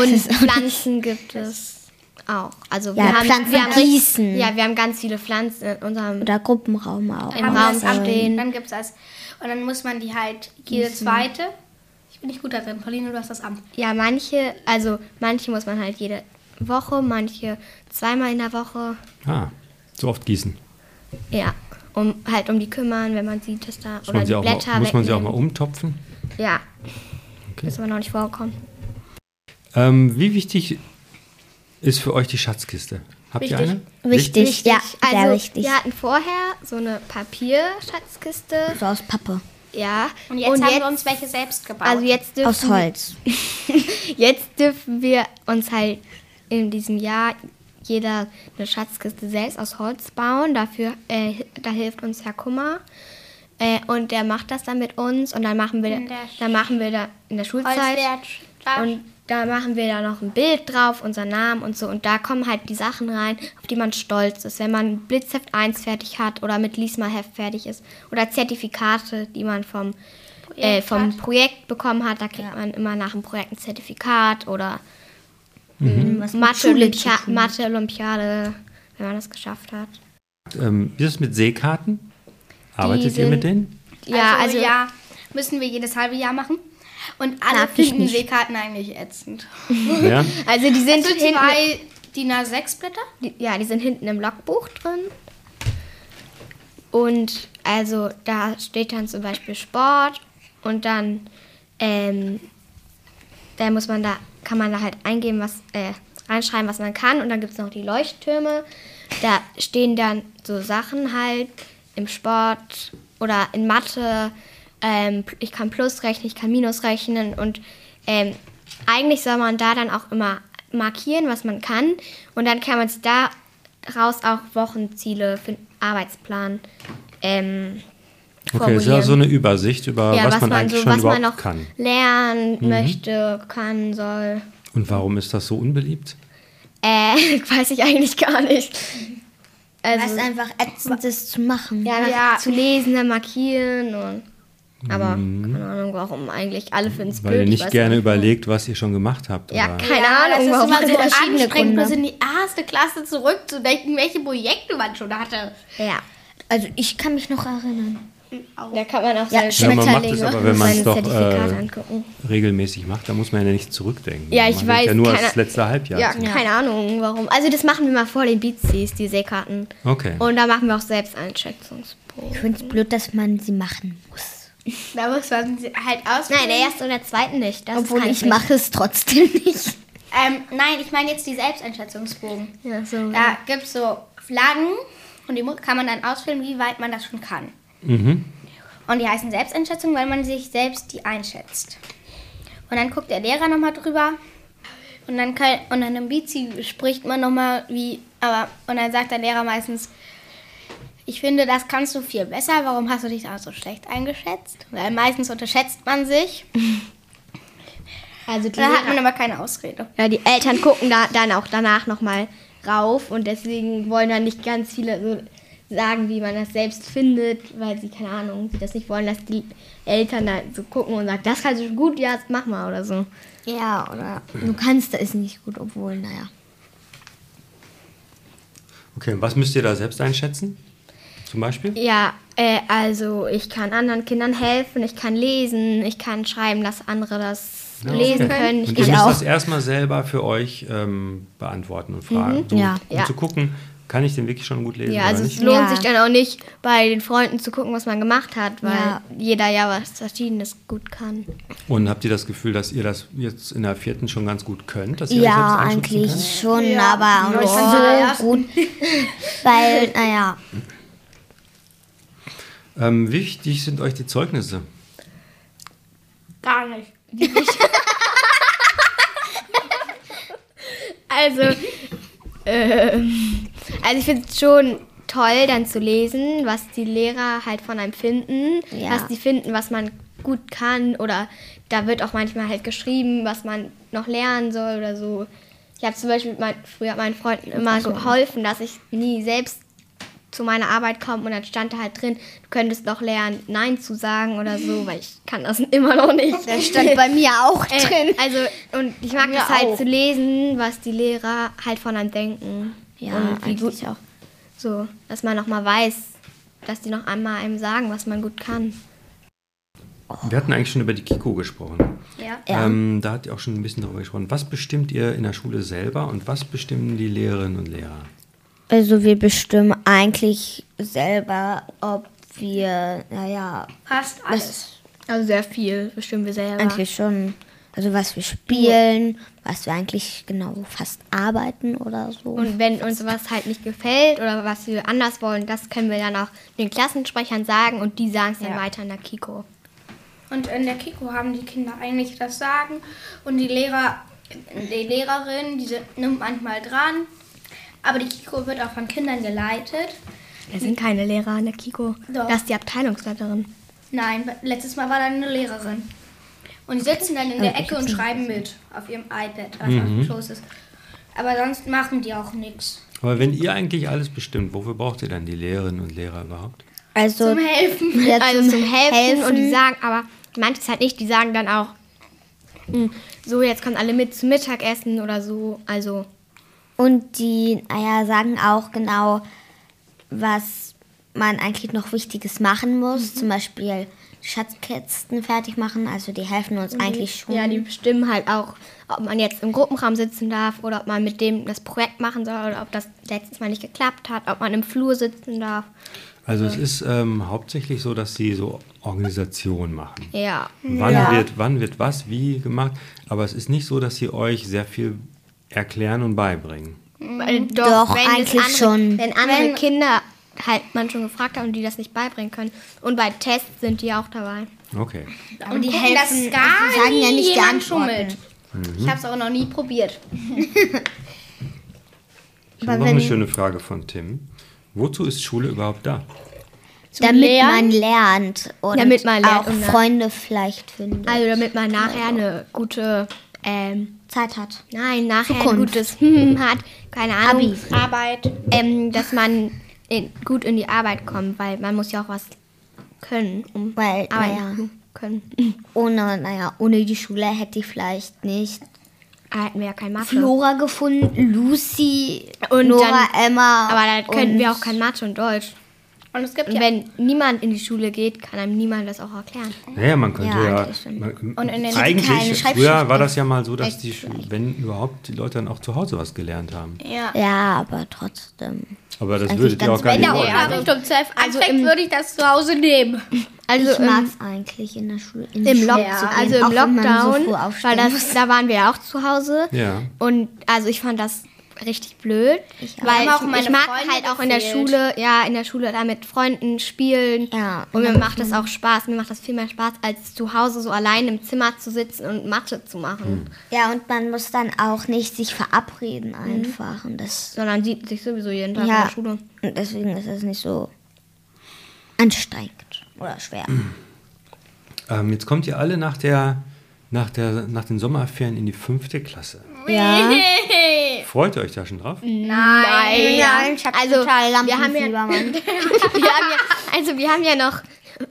Und Pflanzen gibt es auch. Also Ja, wir haben, Pflanzen wir haben richtig- gießen. Ja, wir haben ganz viele Pflanzen in unserem. Oder Gruppenraum auch. Im Raum Amt, stehen. Dann gibt es das. Und dann muss man die halt jede zweite. Ich bin nicht gut da drin. Pauline, du hast das Amt. Ja, manche, also manche muss man halt jede Woche, manche zweimal in der Woche. Ah, so oft gießen. Ja. Um halt um die kümmern, wenn man sieht, dass da Muss oder man, die sie auch mal, Blätter muss man sie auch mal umtopfen? Ja. Okay. Das ist aber noch nicht vorgekommen. Ähm, wie wichtig ist für euch die Schatzkiste? Habt ihr Wichtig. eine? Wichtig, ja, sehr also, wichtig. Wir hatten vorher so eine Papierschatzkiste. So aus Pappe. Ja. Und jetzt haben wir uns welche selbst gebaut. Also jetzt dürfen, Aus Holz. [laughs] jetzt dürfen wir uns halt in diesem Jahr jeder eine Schatzkiste selbst aus Holz bauen. Dafür, äh, da hilft uns Herr Kummer. Äh, und der macht das dann mit uns und dann machen wir, In der dann machen wir da in der Schulzeit. Und da machen wir da noch ein Bild drauf, unser Namen und so. Und da kommen halt die Sachen rein, auf die man stolz ist. Wenn man Blitzheft 1 fertig hat oder mit Liesmalheft fertig ist. Oder Zertifikate, die man vom, äh, Projekt vom hat. Projekt bekommen hat. Da kriegt man immer nach dem Projekt ein Zertifikat oder Mathe- Olympiade, tun. Mathe-Olympiade, wenn man das geschafft hat. Ähm, wie ist es mit Seekarten? Arbeitet ihr sind- mit denen? Ja, also, also, ja, müssen wir jedes halbe Jahr machen. Und alle Darf ich finden. Seekarten eigentlich ätzend. [laughs] Ja? also die sind Das sind hinten, zwei DIN A6 Blätter. die, ja, die sind hinten im Logbuch drin. Und also da steht dann zum Beispiel Sport und dann ähm, da muss man da, kann man da halt eingeben, was, äh, reinschreiben, was man kann. Und dann gibt es noch die Leuchttürme. Da stehen dann so Sachen halt im Sport oder in Mathe. Ähm, ich kann Plus rechnen, ich kann Minus rechnen. Und ähm, eigentlich soll man da dann auch immer markieren, was man kann. Und dann kann man sich daraus auch Wochenziele für den Arbeitsplan ähm, Okay, ist ja so eine Übersicht über ja, was, man, eigentlich schon was überhaupt man noch kann. Mhm. lernen möchte, kann, soll. Und warum ist das so unbeliebt? Äh, [laughs] weiß ich eigentlich gar nicht. Weil es Also, einfach ätzend ist zu machen. ja, Ja. zu lesen, dann markieren und. Aber keine Ahnung, warum eigentlich. Alle finden es blöd. Mhm. Weil ihr ich nicht gerne nicht. überlegt, was ihr schon gemacht habt. Ja, oder? keine ja, Ahnung, warum. ist immer so verschiedene anstrengend, Gründe. bis in die erste Klasse zurückzudenken, welche Projekte man schon hatte. Ja, Also ich kann mich noch erinnern. Da kann man auch Ja, seine Ja, man macht Schmetterlinge es aber, wenn man es seine doch, Zertifikate äh, angucken. regelmäßig macht, da muss man ja nicht zurückdenken. Ja, Man ich denkt weiß, Ja, nur keine- das letzte Halbjahr. Ja, zu. keine Ahnung, warum. Also das machen wir mal vor den Beatsies, die Seekarten. Okay. Und da machen wir auch selbst Einschätzungsproben. Ich finde es blöd, dass man sie machen muss. Da muss man sie halt ausfüllen. Nein, der erste und der zweite nicht. Das Obwohl ich nicht. mache es trotzdem [laughs] nicht. Ähm, nein, ich meine jetzt die Selbsteinschätzungsbogen. Ja, so. Da gibt es so Flaggen und die kann man dann ausfüllen, wie weit man das schon kann. Mhm. Und die heißen Selbsteinschätzung, weil man sich selbst die einschätzt. Und dann guckt der Lehrer nochmal drüber. Und dann, kann, und dann im Bizi spricht man nochmal wie, aber, und dann sagt der Lehrer meistens, ich finde, das kannst du viel besser, warum hast du dich da so schlecht eingeschätzt? Weil meistens unterschätzt man sich. [laughs] Also die, Da hat man aber keine Ausrede. ja, die Eltern gucken da dann auch danach nochmal rauf und deswegen wollen dann nicht ganz viele sagen, wie man das selbst findet, weil sie, keine Ahnung, sie das nicht wollen, dass die Eltern da so gucken und sagen, das kannst du gut, ja, mach mal oder so. Ja, oder du kannst es nicht gut, obwohl, naja. Okay, und was müsst ihr da selbst einschätzen? Zum Beispiel? Ja, äh, also ich kann anderen Kindern helfen, ich kann lesen, ich kann schreiben, dass andere das Ja, lesen okay. können. Und Ich, ihr Ich müsst auch. das erstmal selber für euch ähm, beantworten und fragen, so, ja. um Ja. zu gucken, kann ich den wirklich schon gut lesen Ja, also nicht? es lohnt Ja. sich dann auch nicht, bei den Freunden zu gucken, was man gemacht hat, weil Ja. jeder ja was Verschiedenes gut kann. Und habt ihr das Gefühl, dass ihr das jetzt in der vierten schon ganz gut könnt? Dass ihr euch Ja, eigentlich schon, aber auch nicht so gut. Weil, naja? Ähm, wichtig sind euch die Zeugnisse? Gar nicht. [laughs] Also, ähm, also ich finde es schon toll, dann zu lesen, was die Lehrer halt von einem finden, Ja. was die finden, was man gut kann oder da wird auch manchmal halt geschrieben, was man noch lernen soll oder so. Ich habe zum Beispiel mein, früher meinen Freunden immer geholfen, dass ich nie selbst zu meiner Arbeit komme und dann stand da halt drin, du könntest noch lernen, Nein zu sagen oder so, weil ich kann das [laughs] immer noch nicht. das stand bei mir auch Äh, drin. Also, und ich mag das halt auch. zu lesen, was die Lehrer halt von einem denken. Ja, und wie gut eigentlich auch. So, dass man noch mal weiß, dass die noch einmal einem sagen, was man gut kann. Wir hatten eigentlich schon über die Kiko gesprochen. Ja. Ja. Ähm, da habt ihr auch schon ein bisschen darüber gesprochen. Was bestimmt ihr in der Schule selber und was bestimmen die Lehrerinnen und Lehrer? Also wir bestimmen eigentlich selber, ob wir, naja, Fast alles. Also sehr viel bestimmen wir selber. eigentlich schon, also was wir spielen, was wir eigentlich genau fast arbeiten oder so. Und wenn uns was halt nicht gefällt oder was wir anders wollen, das können wir dann auch den Klassensprechern sagen und die sagen es dann Ja. weiter in der Kiko. Und in der Kiko haben die Kinder eigentlich das Sagen und die Lehrer, die Lehrerin, die sind- nimmt manchmal dran. Aber die Kiko wird auch von Kindern geleitet. Wir sind keine Lehrer in der Kiko. Doch. Das ist die Abteilungsleiterin. Nein, letztes Mal war da eine Lehrerin. Und die sitzen dann in der Ecke und schreiben mit auf ihrem iPad, was auf dem Schoß ist. Aber sonst machen die auch nichts. Aber wenn ihr eigentlich alles bestimmt, wofür braucht ihr dann die Lehrerinnen und Lehrer überhaupt? Also Zum Helfen. [laughs] ja, also zum Helfen, und die sagen, aber manches halt nicht, die sagen dann auch, "Hm, so jetzt kommen alle mit zum Mittagessen oder so. Also Und die, naja, sagen auch genau, was man eigentlich noch Wichtiges machen muss. Zum Beispiel Schatzkästen fertig machen. Also die helfen uns eigentlich schon. ja, die bestimmen halt auch, ob man jetzt im Gruppenraum sitzen darf oder ob man mit dem das Projekt machen soll oder ob das letztes Mal nicht geklappt hat, ob man im Flur sitzen darf. Also es ist ähm, hauptsächlich so, dass sie so Organisation machen. Ja. Wann, wird, wann wird was wie gemacht? Aber es ist nicht so, dass sie euch sehr viel erklären und beibringen. Doch, es eigentlich andere, schon. Wenn andere Kinder halt man schon gefragt haben und die das nicht beibringen können. Und bei Tests sind die auch dabei. Okay. Und die helfen, dass also gar die sagen ja nicht die jemand schummelt. Ich habe es auch noch nie probiert. Ich Aber habe noch eine schöne Frage von Tim. Wozu ist Schule überhaupt da? damit Lernen? man lernt und Damit man lernt auch und Freunde vielleicht findet. Also damit man nachher eine gute, ähm, Zeit hat. nein, nachher ein Zukunft. gutes Hm hat, keine Ahnung, Abi. Arbeit. ähm, dass man in, gut in die Arbeit kommt, weil man muss ja auch was können, um Weil, arbeiten naja. zu können. Ohne, naja, ohne die Schule hätte ich vielleicht nicht hätten wir ja kein Mathe. Flora gefunden, Lucy, Und Nora, dann- Emma. Aber da könnten wir auch kein Mathe und Deutsch. Und es gibt Und ja wenn niemand in die Schule geht, kann einem niemand das auch erklären. Naja, man könnte Ja, ja. eigentlich man, Und in den- eigentlich, früher war das ja mal so, dass die, wenn überhaupt, die Leute dann auch zu Hause was gelernt haben. ja. Ja, aber trotzdem. Aber das Eigentlich würdet ihr auch gar Wenn nicht der wollen. Unterricht um 12 Also anfängt, im- würde ich das zu Hause nehmen. [laughs] Also ich im- mag es eigentlich in der Schule. In Im Lock zu gehen, also im so Lockdown, aufstehen weil das, da waren wir ja auch zu Hause. Ja. Und also ich fand das richtig blöd, auch. weil auch ich, meine ich mag Freunde halt auch in der. Schule, ja, in der Schule da mit Freunden spielen. Ja, und mir ja. macht das auch Spaß. Mir macht das viel mehr Spaß, als zu Hause so allein im Zimmer zu sitzen und Mathe zu machen. Ja, und man muss dann auch nicht sich verabreden einfach. Und das Sondern sieht sich sowieso jeden Tag in ja, der Schule. und deswegen ist es nicht so anstrengend oder schwer. Ähm, jetzt kommt ihr alle nach, der, nach, der, nach den Sommerferien in die fünfte Klasse. Ja. [laughs] Freut ihr euch da schon drauf? Nein, Nein, ich hab also total wir haben ja, [laughs] [laughs] wir haben ja, also wir haben ja noch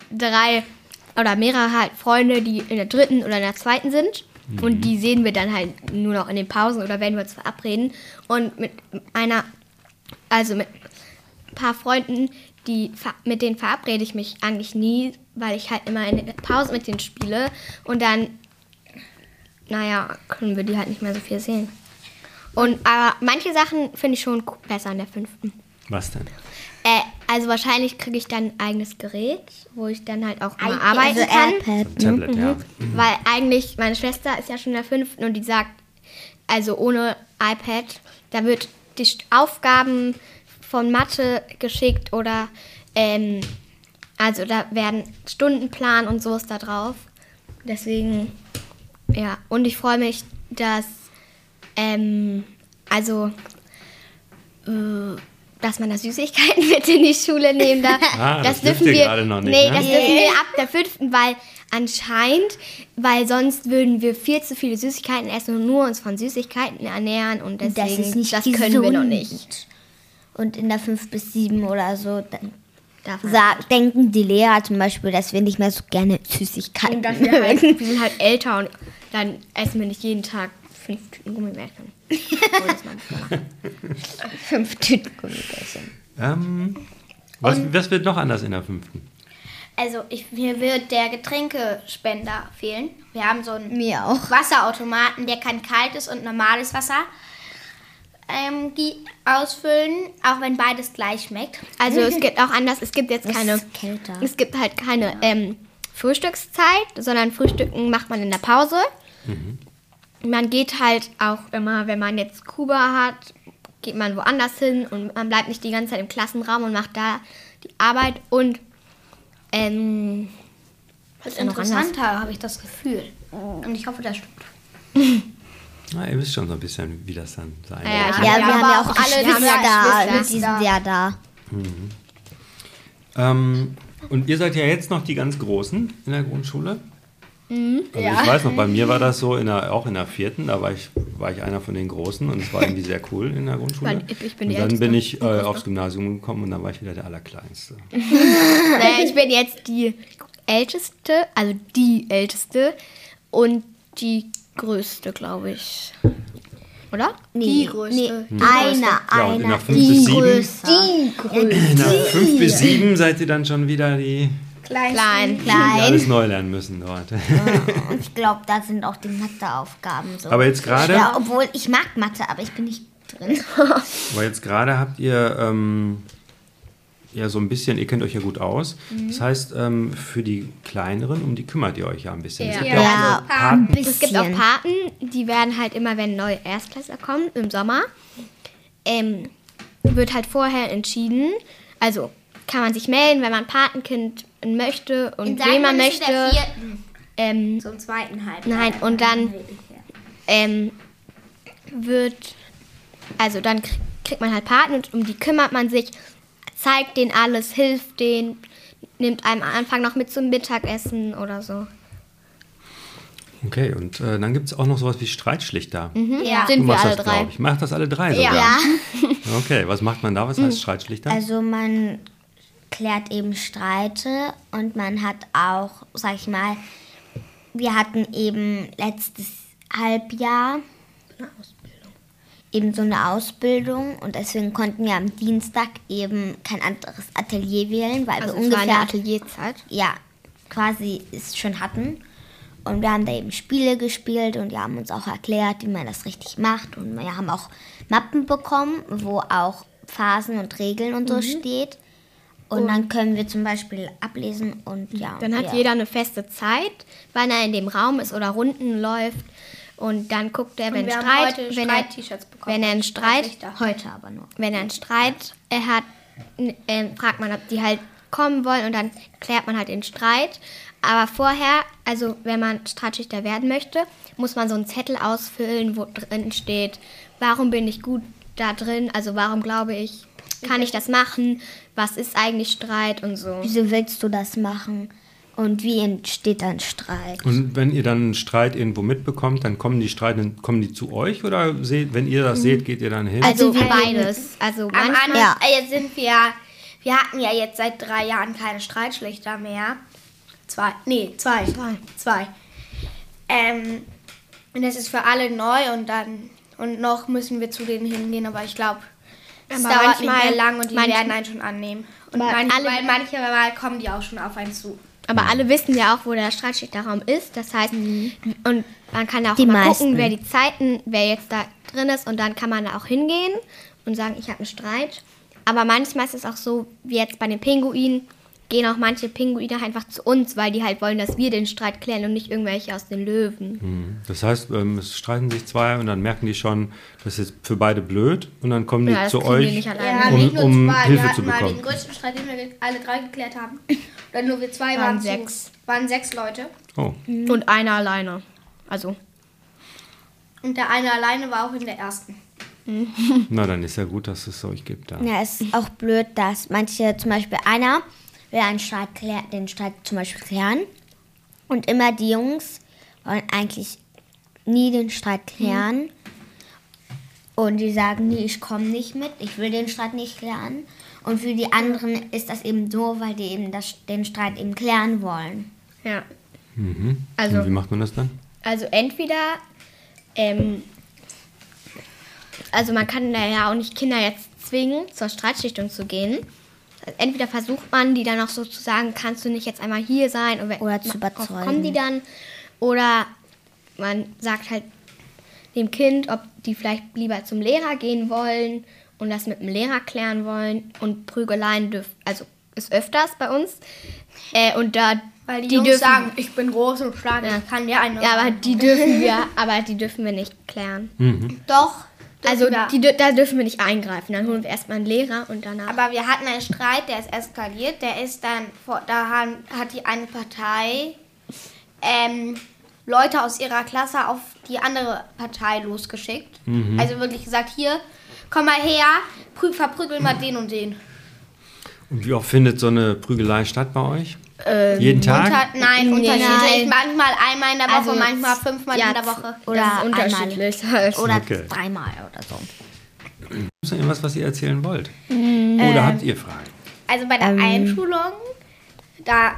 drei oder mehrere halt Freunde, die in der dritten oder in der zweiten sind. Und die sehen wir dann halt nur noch in den Pausen oder wenn wir uns verabreden. Und mit einer, also mit ein paar Freunden, die, mit denen verabrede ich mich eigentlich nie, weil ich halt immer in der Pause mit denen spiele. Und dann, naja, können wir die halt nicht mehr so viel sehen. Und aber manche Sachen finde ich schon besser in der fünften. Was denn? Äh, also wahrscheinlich kriege ich dann ein eigenes Gerät, wo ich dann halt auch immer Also arbeiten kann. iPad, ne? Tablet, ja. Weil eigentlich, meine Schwester ist ja schon in der fünften und die sagt, also ohne iPad, da wird die Aufgaben von Mathe geschickt oder ähm, also da werden Stundenplan und so ist da drauf. Deswegen, ja, und ich freue mich, dass ähm, also äh, dass man da Süßigkeiten [laughs] mit in die Schule nehmen darf. [laughs] Ah, das dürft ihr gerade noch nicht, Nee, ne? das dürfen wir ab der fünften, weil anscheinend, weil sonst würden wir viel zu viele Süßigkeiten essen und nur uns von Süßigkeiten ernähren und deswegen, Das ist nicht das gesund. können wir noch nicht. Und in der 5 bis 7 oder so, dann Darf man sag, denken die Lehrer zum Beispiel, dass wir nicht mehr so gerne Süßigkeiten Und dass wir, halt, wir sind halt älter und dann essen wir nicht jeden Tag fünf Tüten Gummibärchen. [laughs] [laughs] Fünf Tüten Gummibärchen. Ähm, was, was wird noch anders in der fünften? Also ich, mir wird der Getränkespender fehlen. Wir haben so einen Mir auch. Wasserautomaten, der kann kaltes und normales Wasser ähm, ausfüllen, auch wenn beides gleich schmeckt. Also es [laughs] gibt auch anders, es gibt jetzt keine, ist kälter. es gibt halt keine ähm, Frühstückszeit, sondern Frühstücken macht man in der Pause. Man geht halt auch immer, wenn man jetzt Kuba hat, geht man woanders hin und man bleibt nicht die ganze Zeit im Klassenraum und macht da die Arbeit und ähm, Das ist interessanter, habe ich das Gefühl. Und ich hoffe, das stimmt. Na, ihr wisst schon so ein bisschen, wie das dann sein Ja, wird. Ja, Ja, wir haben ja auch alle Geschwister da. Geschwister. Die sind ja da. Ähm, und ihr seid ja jetzt noch die ganz Großen in der Grundschule. Mhm. Also ich weiß noch, bei mir war das so, in der, auch in der vierten, da war ich, war ich einer von den Großen und es war irgendwie sehr cool in der Grundschule. Ich bin die und dann bin ich äh, aufs Gymnasium gekommen und dann war ich wieder der Allerkleinste. [laughs] naja, ich bin jetzt die älteste, also die älteste und die größte, glaube ich. Oder? Nee, Die größte. Nee, einer, Ja, und in einer. der 5 bis 7, Die größte. in der 5 bis 7 seid ihr dann schon wieder die, Klein. Klein. Klein. alles neu lernen müssen dort. Und ich glaube, da sind auch die Matheaufgaben so. Aber jetzt gerade- Ja, obwohl ich mag Mathe, aber ich bin nicht drin. [laughs] Aber jetzt gerade habt ihr ähm, ja so ein bisschen, ihr kennt euch ja gut aus. Mhm. Das heißt, ähm, für die Kleineren, um die kümmert ihr euch ja ein bisschen. Es Ja. gibt Ja, auch Ja, so Paten. ein bisschen. Es gibt auch Paten, die werden halt immer, wenn neue Erstklässler kommen, im Sommer, ähm, wird halt vorher entschieden. Also kann man sich melden, wenn man Patenkind möchte und wen man möchte. Ähm, Zum zweiten Halbjahr. nein, und dann ähm, wird, also dann krie- kriegt man halt Paten und um die kümmert man sich, zeigt denen alles, hilft denen, nimmt einem am Anfang noch mit zum Mittagessen oder so. Okay, und äh, dann gibt es auch noch sowas wie Streitschlichter. Ja. Sind Du wir machst alle das, drei. ich. Macht das alle drei sogar? Ja. Okay, was macht man da? Was heißt Streitschlichter? Also man klärt eben Streite und man hat auch, sag ich mal, wir hatten eben letztes Halbjahr eben so eine Ausbildung und deswegen konnten wir am Dienstag eben kein anderes Atelier wählen, weil Also wir es war ungefähr Atelierzeit. ja, quasi es schon hatten. Und wir haben da eben Spiele gespielt und die haben uns auch erklärt, wie man das richtig macht. Und wir haben auch Mappen bekommen, wo auch Phasen und Regeln und so steht. Und, dann können wir zum Beispiel ablesen und ja. Dann hat ja. jeder eine feste Zeit, wann er in dem Raum ist oder Runden läuft. Und dann guckt er, wenn Streit, wenn er, wenn er einen Streit. Heute aber nur. wenn er einen Streit er hat, ähm, fragt man, ob die halt kommen wollen und dann klärt man halt den Streit. Aber vorher, also wenn man Streitschlichter werden möchte, muss man so einen Zettel ausfüllen, wo drin steht, warum bin ich gut da drin, also warum glaube ich, kann ich das machen, was ist eigentlich Streit und so. Wieso willst du das machen? Und wie entsteht ein Streit? Und wenn ihr dann einen Streit irgendwo mitbekommt, dann kommen die Streitenden, kommen die zu euch oder seht, wenn ihr das seht, geht ihr dann hin? Also, Also wir beides. Also Am manchmal. Ja. äh, jetzt sind wir, wir hatten ja jetzt seit drei Jahren keine Streitschlichter mehr. Zwei, nee, zwei. Zwei. Zwei. Ähm, und das ist für alle neu und dann, und noch müssen wir zu denen hingehen, aber ich glaube, es dauert nicht manchmal- mehr lang und die manch- werden einen schon annehmen. Und Weil manch, alle- weil manchmal kommen die auch schon auf einen zu. Aber alle wissen ja auch, wo der Streitschlichterraum ist. Das heißt, und man kann auch Die mal meisten. gucken, wer die Zeiten, wer jetzt da drin ist. Und dann kann man da auch hingehen und sagen, ich habe einen Streit. aber manchmal ist es auch so, wie jetzt bei den Pinguinen, gehen auch manche Pinguine einfach zu uns, weil die halt wollen, dass wir den Streit klären und nicht irgendwelche aus den Löwen. Das heißt, ähm, es streiten sich zwei und dann merken die schon, das ist für beide blöd und dann kommen die Ja, das zu die euch, nicht alleine. Ja, um, nicht nur um zwei. Hilfe wir zu hatten mal bekommen. den größten Streit, den wir alle drei geklärt haben. Oder nur wir zwei Waren waren, sechs. Zu, waren sechs Leute. Oh, Und einer alleine. Also, Und der eine alleine war auch in der ersten. na dann ist ja gut, dass es euch gibt. Da. Ja, es ist auch blöd, dass manche, zum Beispiel einer will einen Streit klär, den Streit zum Beispiel klären. Und immer die Jungs wollen eigentlich nie den Streit klären. Und die sagen, nee, ich komme nicht mit, ich will den Streit nicht klären. Und für die anderen ist das eben so, weil die eben das, den Streit eben klären wollen. ja. Mhm. Also- und wie macht man das dann? Also entweder, ähm, also man kann da ja auch nicht Kinder jetzt zwingen, zur Streitschlichtung zu gehen. Entweder versucht man, die dann auch so zu sagen, kannst du nicht jetzt einmal hier sein und wenn, Oder zu überzeugen. kommen die dann. Oder man sagt halt dem Kind, ob die vielleicht lieber zum Lehrer gehen wollen und das mit dem Lehrer klären wollen. Und Prügeleien dürfen, also ist öfters bei uns. Äh, und da Weil die, die Jungs dürfen, sagen, ich bin groß und stark, Ja. ich kann dir eine. ja, aber die dürfen wir, aber die dürfen wir nicht klären. Doch. Also wir. die, da dürfen wir nicht eingreifen. Dann holen wir erstmal einen Lehrer und danach. Aber wir hatten einen Streit, der ist eskaliert. Der ist dann, da haben, hat die eine Partei ähm, Leute aus ihrer Klasse auf die andere Partei losgeschickt. Also wirklich gesagt, hier, komm mal her, prü verprügel mal [clears throat] den und den. Und wie oft findet so eine Prügelei statt bei euch? Jeden Tag? Unter, nein, Nee, unterschiedlich. nein. Manchmal einmal in der Woche, Also, manchmal fünfmal ja, in der Woche. Oder unterschiedlich halt. Oder Okay. dreimal oder so. Ist noch irgendwas, was ihr erzählen wollt? Mm. Oder habt ihr Fragen? Also bei der Einschulung, da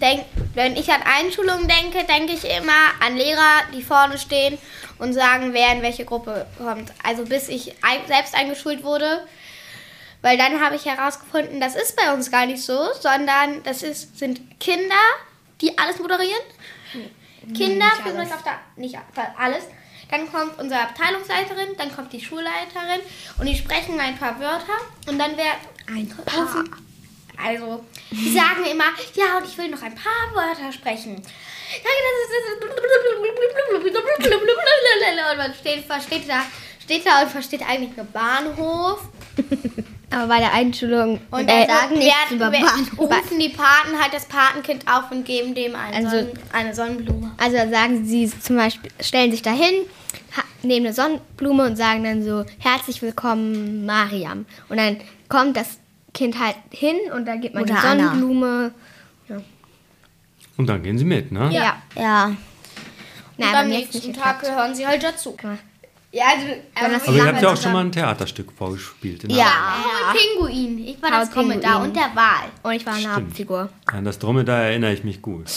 denk, wenn ich an Einschulung denke, denke ich immer an Lehrer, die vorne stehen und sagen, wer in welche Gruppe kommt. Also bis ich ein, selbst eingeschult wurde. Weil dann habe ich herausgefunden, das ist bei uns gar nicht so, sondern das ist, sind Kinder, die alles moderieren. Kinder führen uns auf der, nicht alles. Dann kommt unsere Abteilungsleiterin, dann kommt die Schulleiterin und die sprechen ein paar Wörter und dann wird ein paar. Also, die sagen immer, ja, und ich will noch ein paar Wörter sprechen. Und man steht, versteht da, steht da und versteht eigentlich nur Bahnhof. [laughs] Aber bei der Einschulung Und äh, dann sagen nichts über Bahnhof. rufen die Paten halt das Patenkind auf und geben dem einen Also- Sonnen, eine Sonnenblume. Also sagen sie zum Beispiel, stellen sich dahin, nehmen eine Sonnenblume und sagen dann so, herzlich willkommen Mariam. Und dann kommt das Kind halt hin und dann gibt man Oder die. Sonnenblume. Und dann gehen sie mit, ne? Ja. Ja. Und Nein, am nächsten Tag gehören sie halt dazu. Ja. Ja, also, aber das Aber ihr habt ja auch schon mal ein Theaterstück vorgespielt. Ja. Paul Pinguin. Ich war das Dromedar und der Wal. Und ich war eine Hauptfigur. An das Dromedar erinnere ich mich gut. [laughs]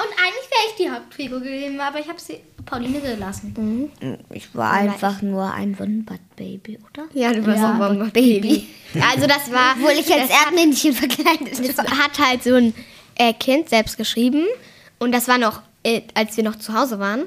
Und eigentlich wäre ich die Hauptfigur gewesen, aber ich habe sie Pauline gelassen. Ich war einfach nur ein Wombat-Baby, oder? Ja, du warst so ein Baby. Also das war, Obwohl ich als das Erdmännchen verkleidet das war. hat halt so ein äh, Kind selbst geschrieben. Und das war noch, äh, als wir noch zu Hause waren.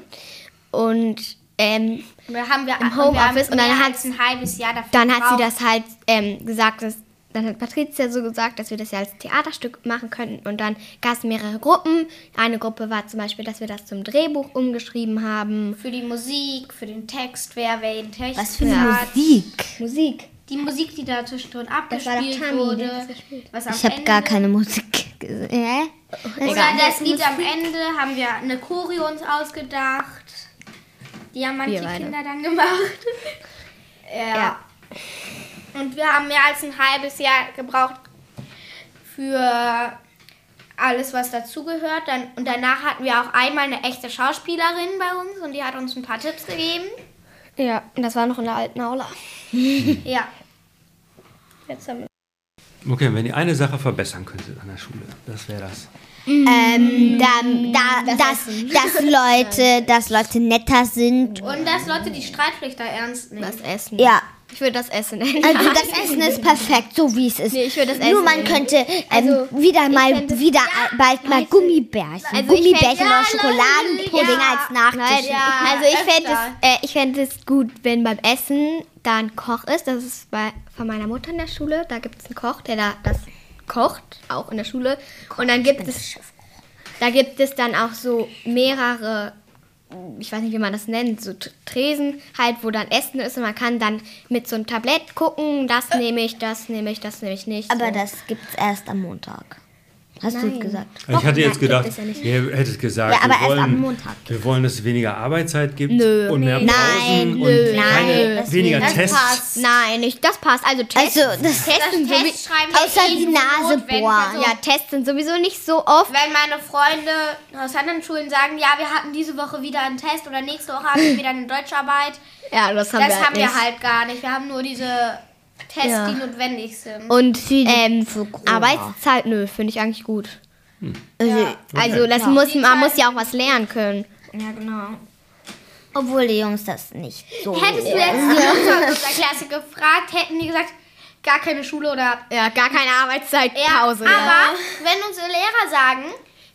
Und ähm, Wir haben wir Im und wir haben Homeoffice und dann hat- ein halbes Jahr dafür dann hat sie das halt ähm, gesagt, dass, dann hat Patricia so gesagt, dass wir das ja als Theaterstück machen könnten. Und dann gab es mehrere Gruppen. Eine Gruppe war zum Beispiel, dass wir das zum Drehbuch umgeschrieben haben. für die Musik, für den Text, wer wer den Text Was für eine hat. Musik. Musik. Die Musik, die da zwischendrin Das war doch abgespielt Tammy, die wurde. Was am Ich habe gar keine Musik gesehen. Hä? Oder das Lied am Ende haben wir eine Choreo uns ausgedacht. Die haben manche. Kinder dann gemacht. [laughs] ja. Ja. Und wir haben mehr als ein halbes Jahr gebraucht für alles, was dazugehört. Und danach hatten wir auch einmal eine echte Schauspielerin bei uns und die hat uns ein paar Tipps gegeben. Ja, das war noch in der alten Aula. [laughs] Ja. Jetzt haben wir Okay, wenn ihr eine Sache verbessern könntet an der Schule, das wäre das. Ähm, da, da, dass, dass, [laughs] Leute, dass Leute netter sind. Und dass Leute die Streitpflicht da ernst nehmen. das Essen. Ja, Ich würde das Essen ändern. [laughs] Also das Essen ist perfekt, so wie es ist. Nee, ich würde das Nur Essen man nehmen. könnte ähm, Also, wieder mal wieder äh, bald mal Gummibärchen, Also Gummibärchen fände- oder Ja, Schokoladenpudding Ja. als Nachtisch. Nein, also ich fände es, äh, ich fänd es gut, wenn beim Essen da ein Koch ist. Das ist bei, von meiner Mutter in der Schule. Da gibt es einen Koch, der da das kocht, auch in der Schule. Und dann gibt es, da gibt es dann auch so mehrere, ich weiß nicht, wie man das nennt, so Tresen halt, wo dann Essen ist und man kann dann mit so einem Tablett gucken, das nehme ich, das nehme ich, das nehme ich nicht. Aber so. das gibt's erst am Montag. Hast du Nein. gesagt? Ich hatte jetzt gedacht, ja ihr hättet gesagt, Ja, aber wir, erst am wollen, Montag. wir wollen, dass es weniger Arbeitszeit gibt Nö. und mehr. Pausen Nein, und nö. keine, Nein, das weniger das Tests. passt. Nein, nicht, das passt. Also Tests, Also, das- Testen Das sowie- Testschreiben Außer ist die eh Nase bohren. Also, Ja, Tests sind sowieso nicht so oft. Wenn meine Freunde aus anderen Schulen sagen, ja, wir hatten diese Woche wieder einen Test oder nächste Woche haben wir wieder eine Deutscharbeit, Ja, das haben das wir halt haben wir nicht. halt gar nicht. Wir haben nur diese Tests, Ja. die notwendig sind. Und Für die- ähm, für. Arbeitszeit, nö, finde ich eigentlich gut. Also, Also das muss, man muss ja auch was lernen können. ja, genau. obwohl die Jungs das nicht so. Hättest du jetzt die Mutter aus [laughs] unserer Klasse gefragt, hätten die gesagt, gar keine Schule oder Ja, gar keine Arbeitszeit, Ja, Pause. aber wenn unsere Lehrer sagen,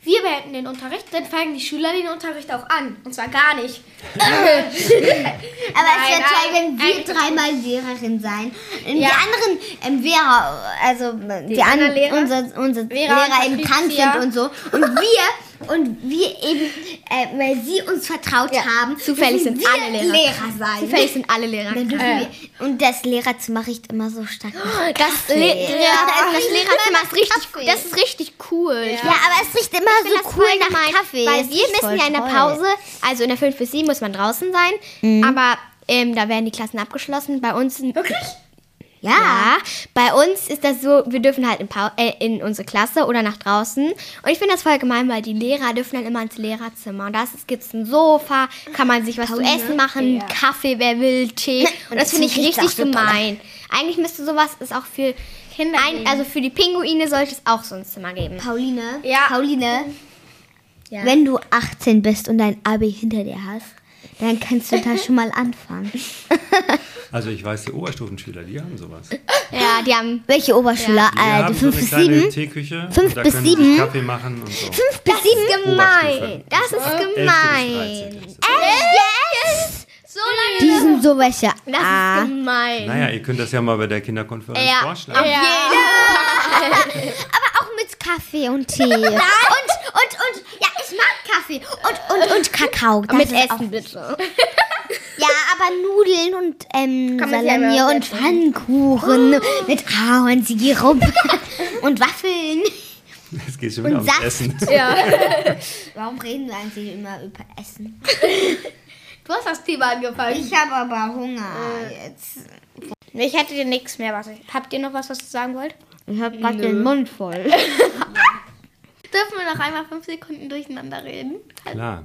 wir beenden den Unterricht, dann fangen die Schüler den Unterricht auch an. Und zwar gar nicht. Aber es wäre toll, wenn wir dreimal Lehrerin sein. Und Die Ja. anderen ähm, Vera, also die, anderen anderen Lehrer? unser, unser Vera Lehrer krank Patricia. sind und so. Und wir [laughs] und wir eben, äh, weil sie uns vertraut haben, Zufällig sind alle Lehrer. Lehrer sein. Zufällig sind alle Lehrer. Wir, und das Lehrerzimmer riecht immer so stark. nach Das. Le ja, das Lehrerzimmer ist richtig, Kaffee. das ist richtig cool. Ja, aber es riecht immer Ich so cool nach gemein, Kaffee. Weil wir müssen ja in der. Pause, also in der 5 bis 7 muss man draußen sein, Mhm. aber ähm, da werden die Klassen abgeschlossen. Bei uns Wirklich? Ja. Ja, bei uns ist das so, wir dürfen halt in, äh, in unsere Klasse oder nach draußen. Und ich finde das voll gemein, weil die Lehrer dürfen dann immer ins Lehrerzimmer. Und da gibt es ein Sofa, kann man sich was zu essen machen, Kaffee, wer will, Tee. [laughs] Und das finde ich richtig gemein. Eigentlich müsste sowas ist auch für Kinder ein, also für die Pinguine sollte es auch so ein Zimmer geben. Pauline, Ja. Pauline, Ja. wenn du 18 bist und dein Abi hinter dir hast, dann kannst du da schon mal anfangen. [laughs] Also ich weiß, die Oberstufenschüler, die haben sowas. Ja, die haben Welche Oberschüler? Die äh, haben die so 5 eine bis kleine 7? Teeküche. Fünf und da bis können sie sieben? Kaffee machen und so. 5 bis 7? gemein. Das ist gemein. 13. Yes! So lange. Die sind so welche. Das ah. ist gemein. Naja, ihr könnt das ja mal bei der Kinderkonferenz Ja. vorschlagen. [laughs] Aber auch mit Kaffee und Tee. [laughs] und, und, und, ja, ich mag Kaffee. Und, und, und Kakao. Das Mit ist auch- Essen bitte. Ja, aber Nudeln und ähm, Salami und Pfannkuchen mit Ahornsirup [laughs] und Waffeln. Es geht schon wieder Und Saft. Essen. [laughs] Warum reden wir eigentlich immer über Essen? Du hast das Thema angefangen. Ich habe aber Hunger jetzt. Ich hätte dir nichts mehr. Was ich, habt ihr noch was, was ihr sagen wollt? Ich habe gerade den Mund voll. [laughs] Dürfen wir noch einmal fünf Sekunden durcheinander reden? Klar.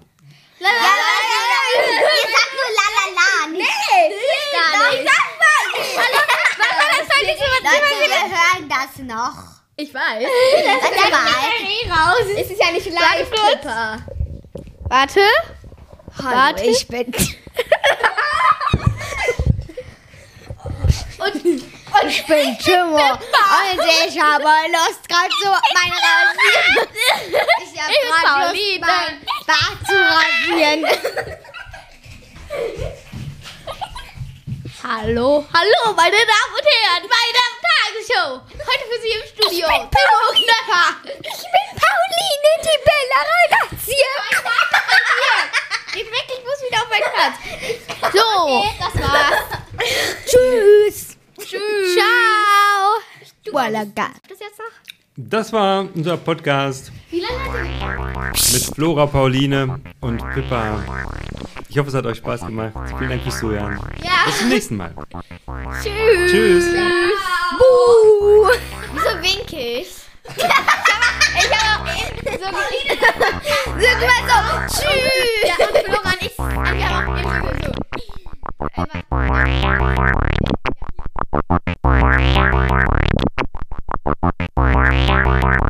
Ihr sagt nur la la la. Nicht Gar nicht. Leute, wir hören das noch. Ich weiß. Sag mal. raus. Es ist ja nicht live, Pippa. Warte. Hallo, ich bin... [laughs] und ich bin Timo. [laughs] Und ich habe Lust, gerade so mein Rasieren. Ich habe bin gerade. Lust, mein Bart zu rasieren. Hallo, hallo, meine Damen und Herren, bei der Tagesshow. Heute für Sie im Studio. Timo Knöpper. Ich bin Pauline, die Bella Ragazzi. Ich wirklich muss wieder auf meinen Platz. So, das war's. [laughs] Tschüss. Tschüss. Ciao. Walaga. Das jetzt noch? Das war unser Podcast Wie lange hat mit Flora, Pauline und Pippa. Ich hoffe, es hat euch Spaß gemacht. Vielen Dank fürs Zuhören. Bis zum nächsten Mal. Tschüss. Tschüss. Buh. Wieso winke ich? Ich habe auch eben so Sag mal so. Tschüss. Ja, und Flora und ich, wir haben auch eben so Wow.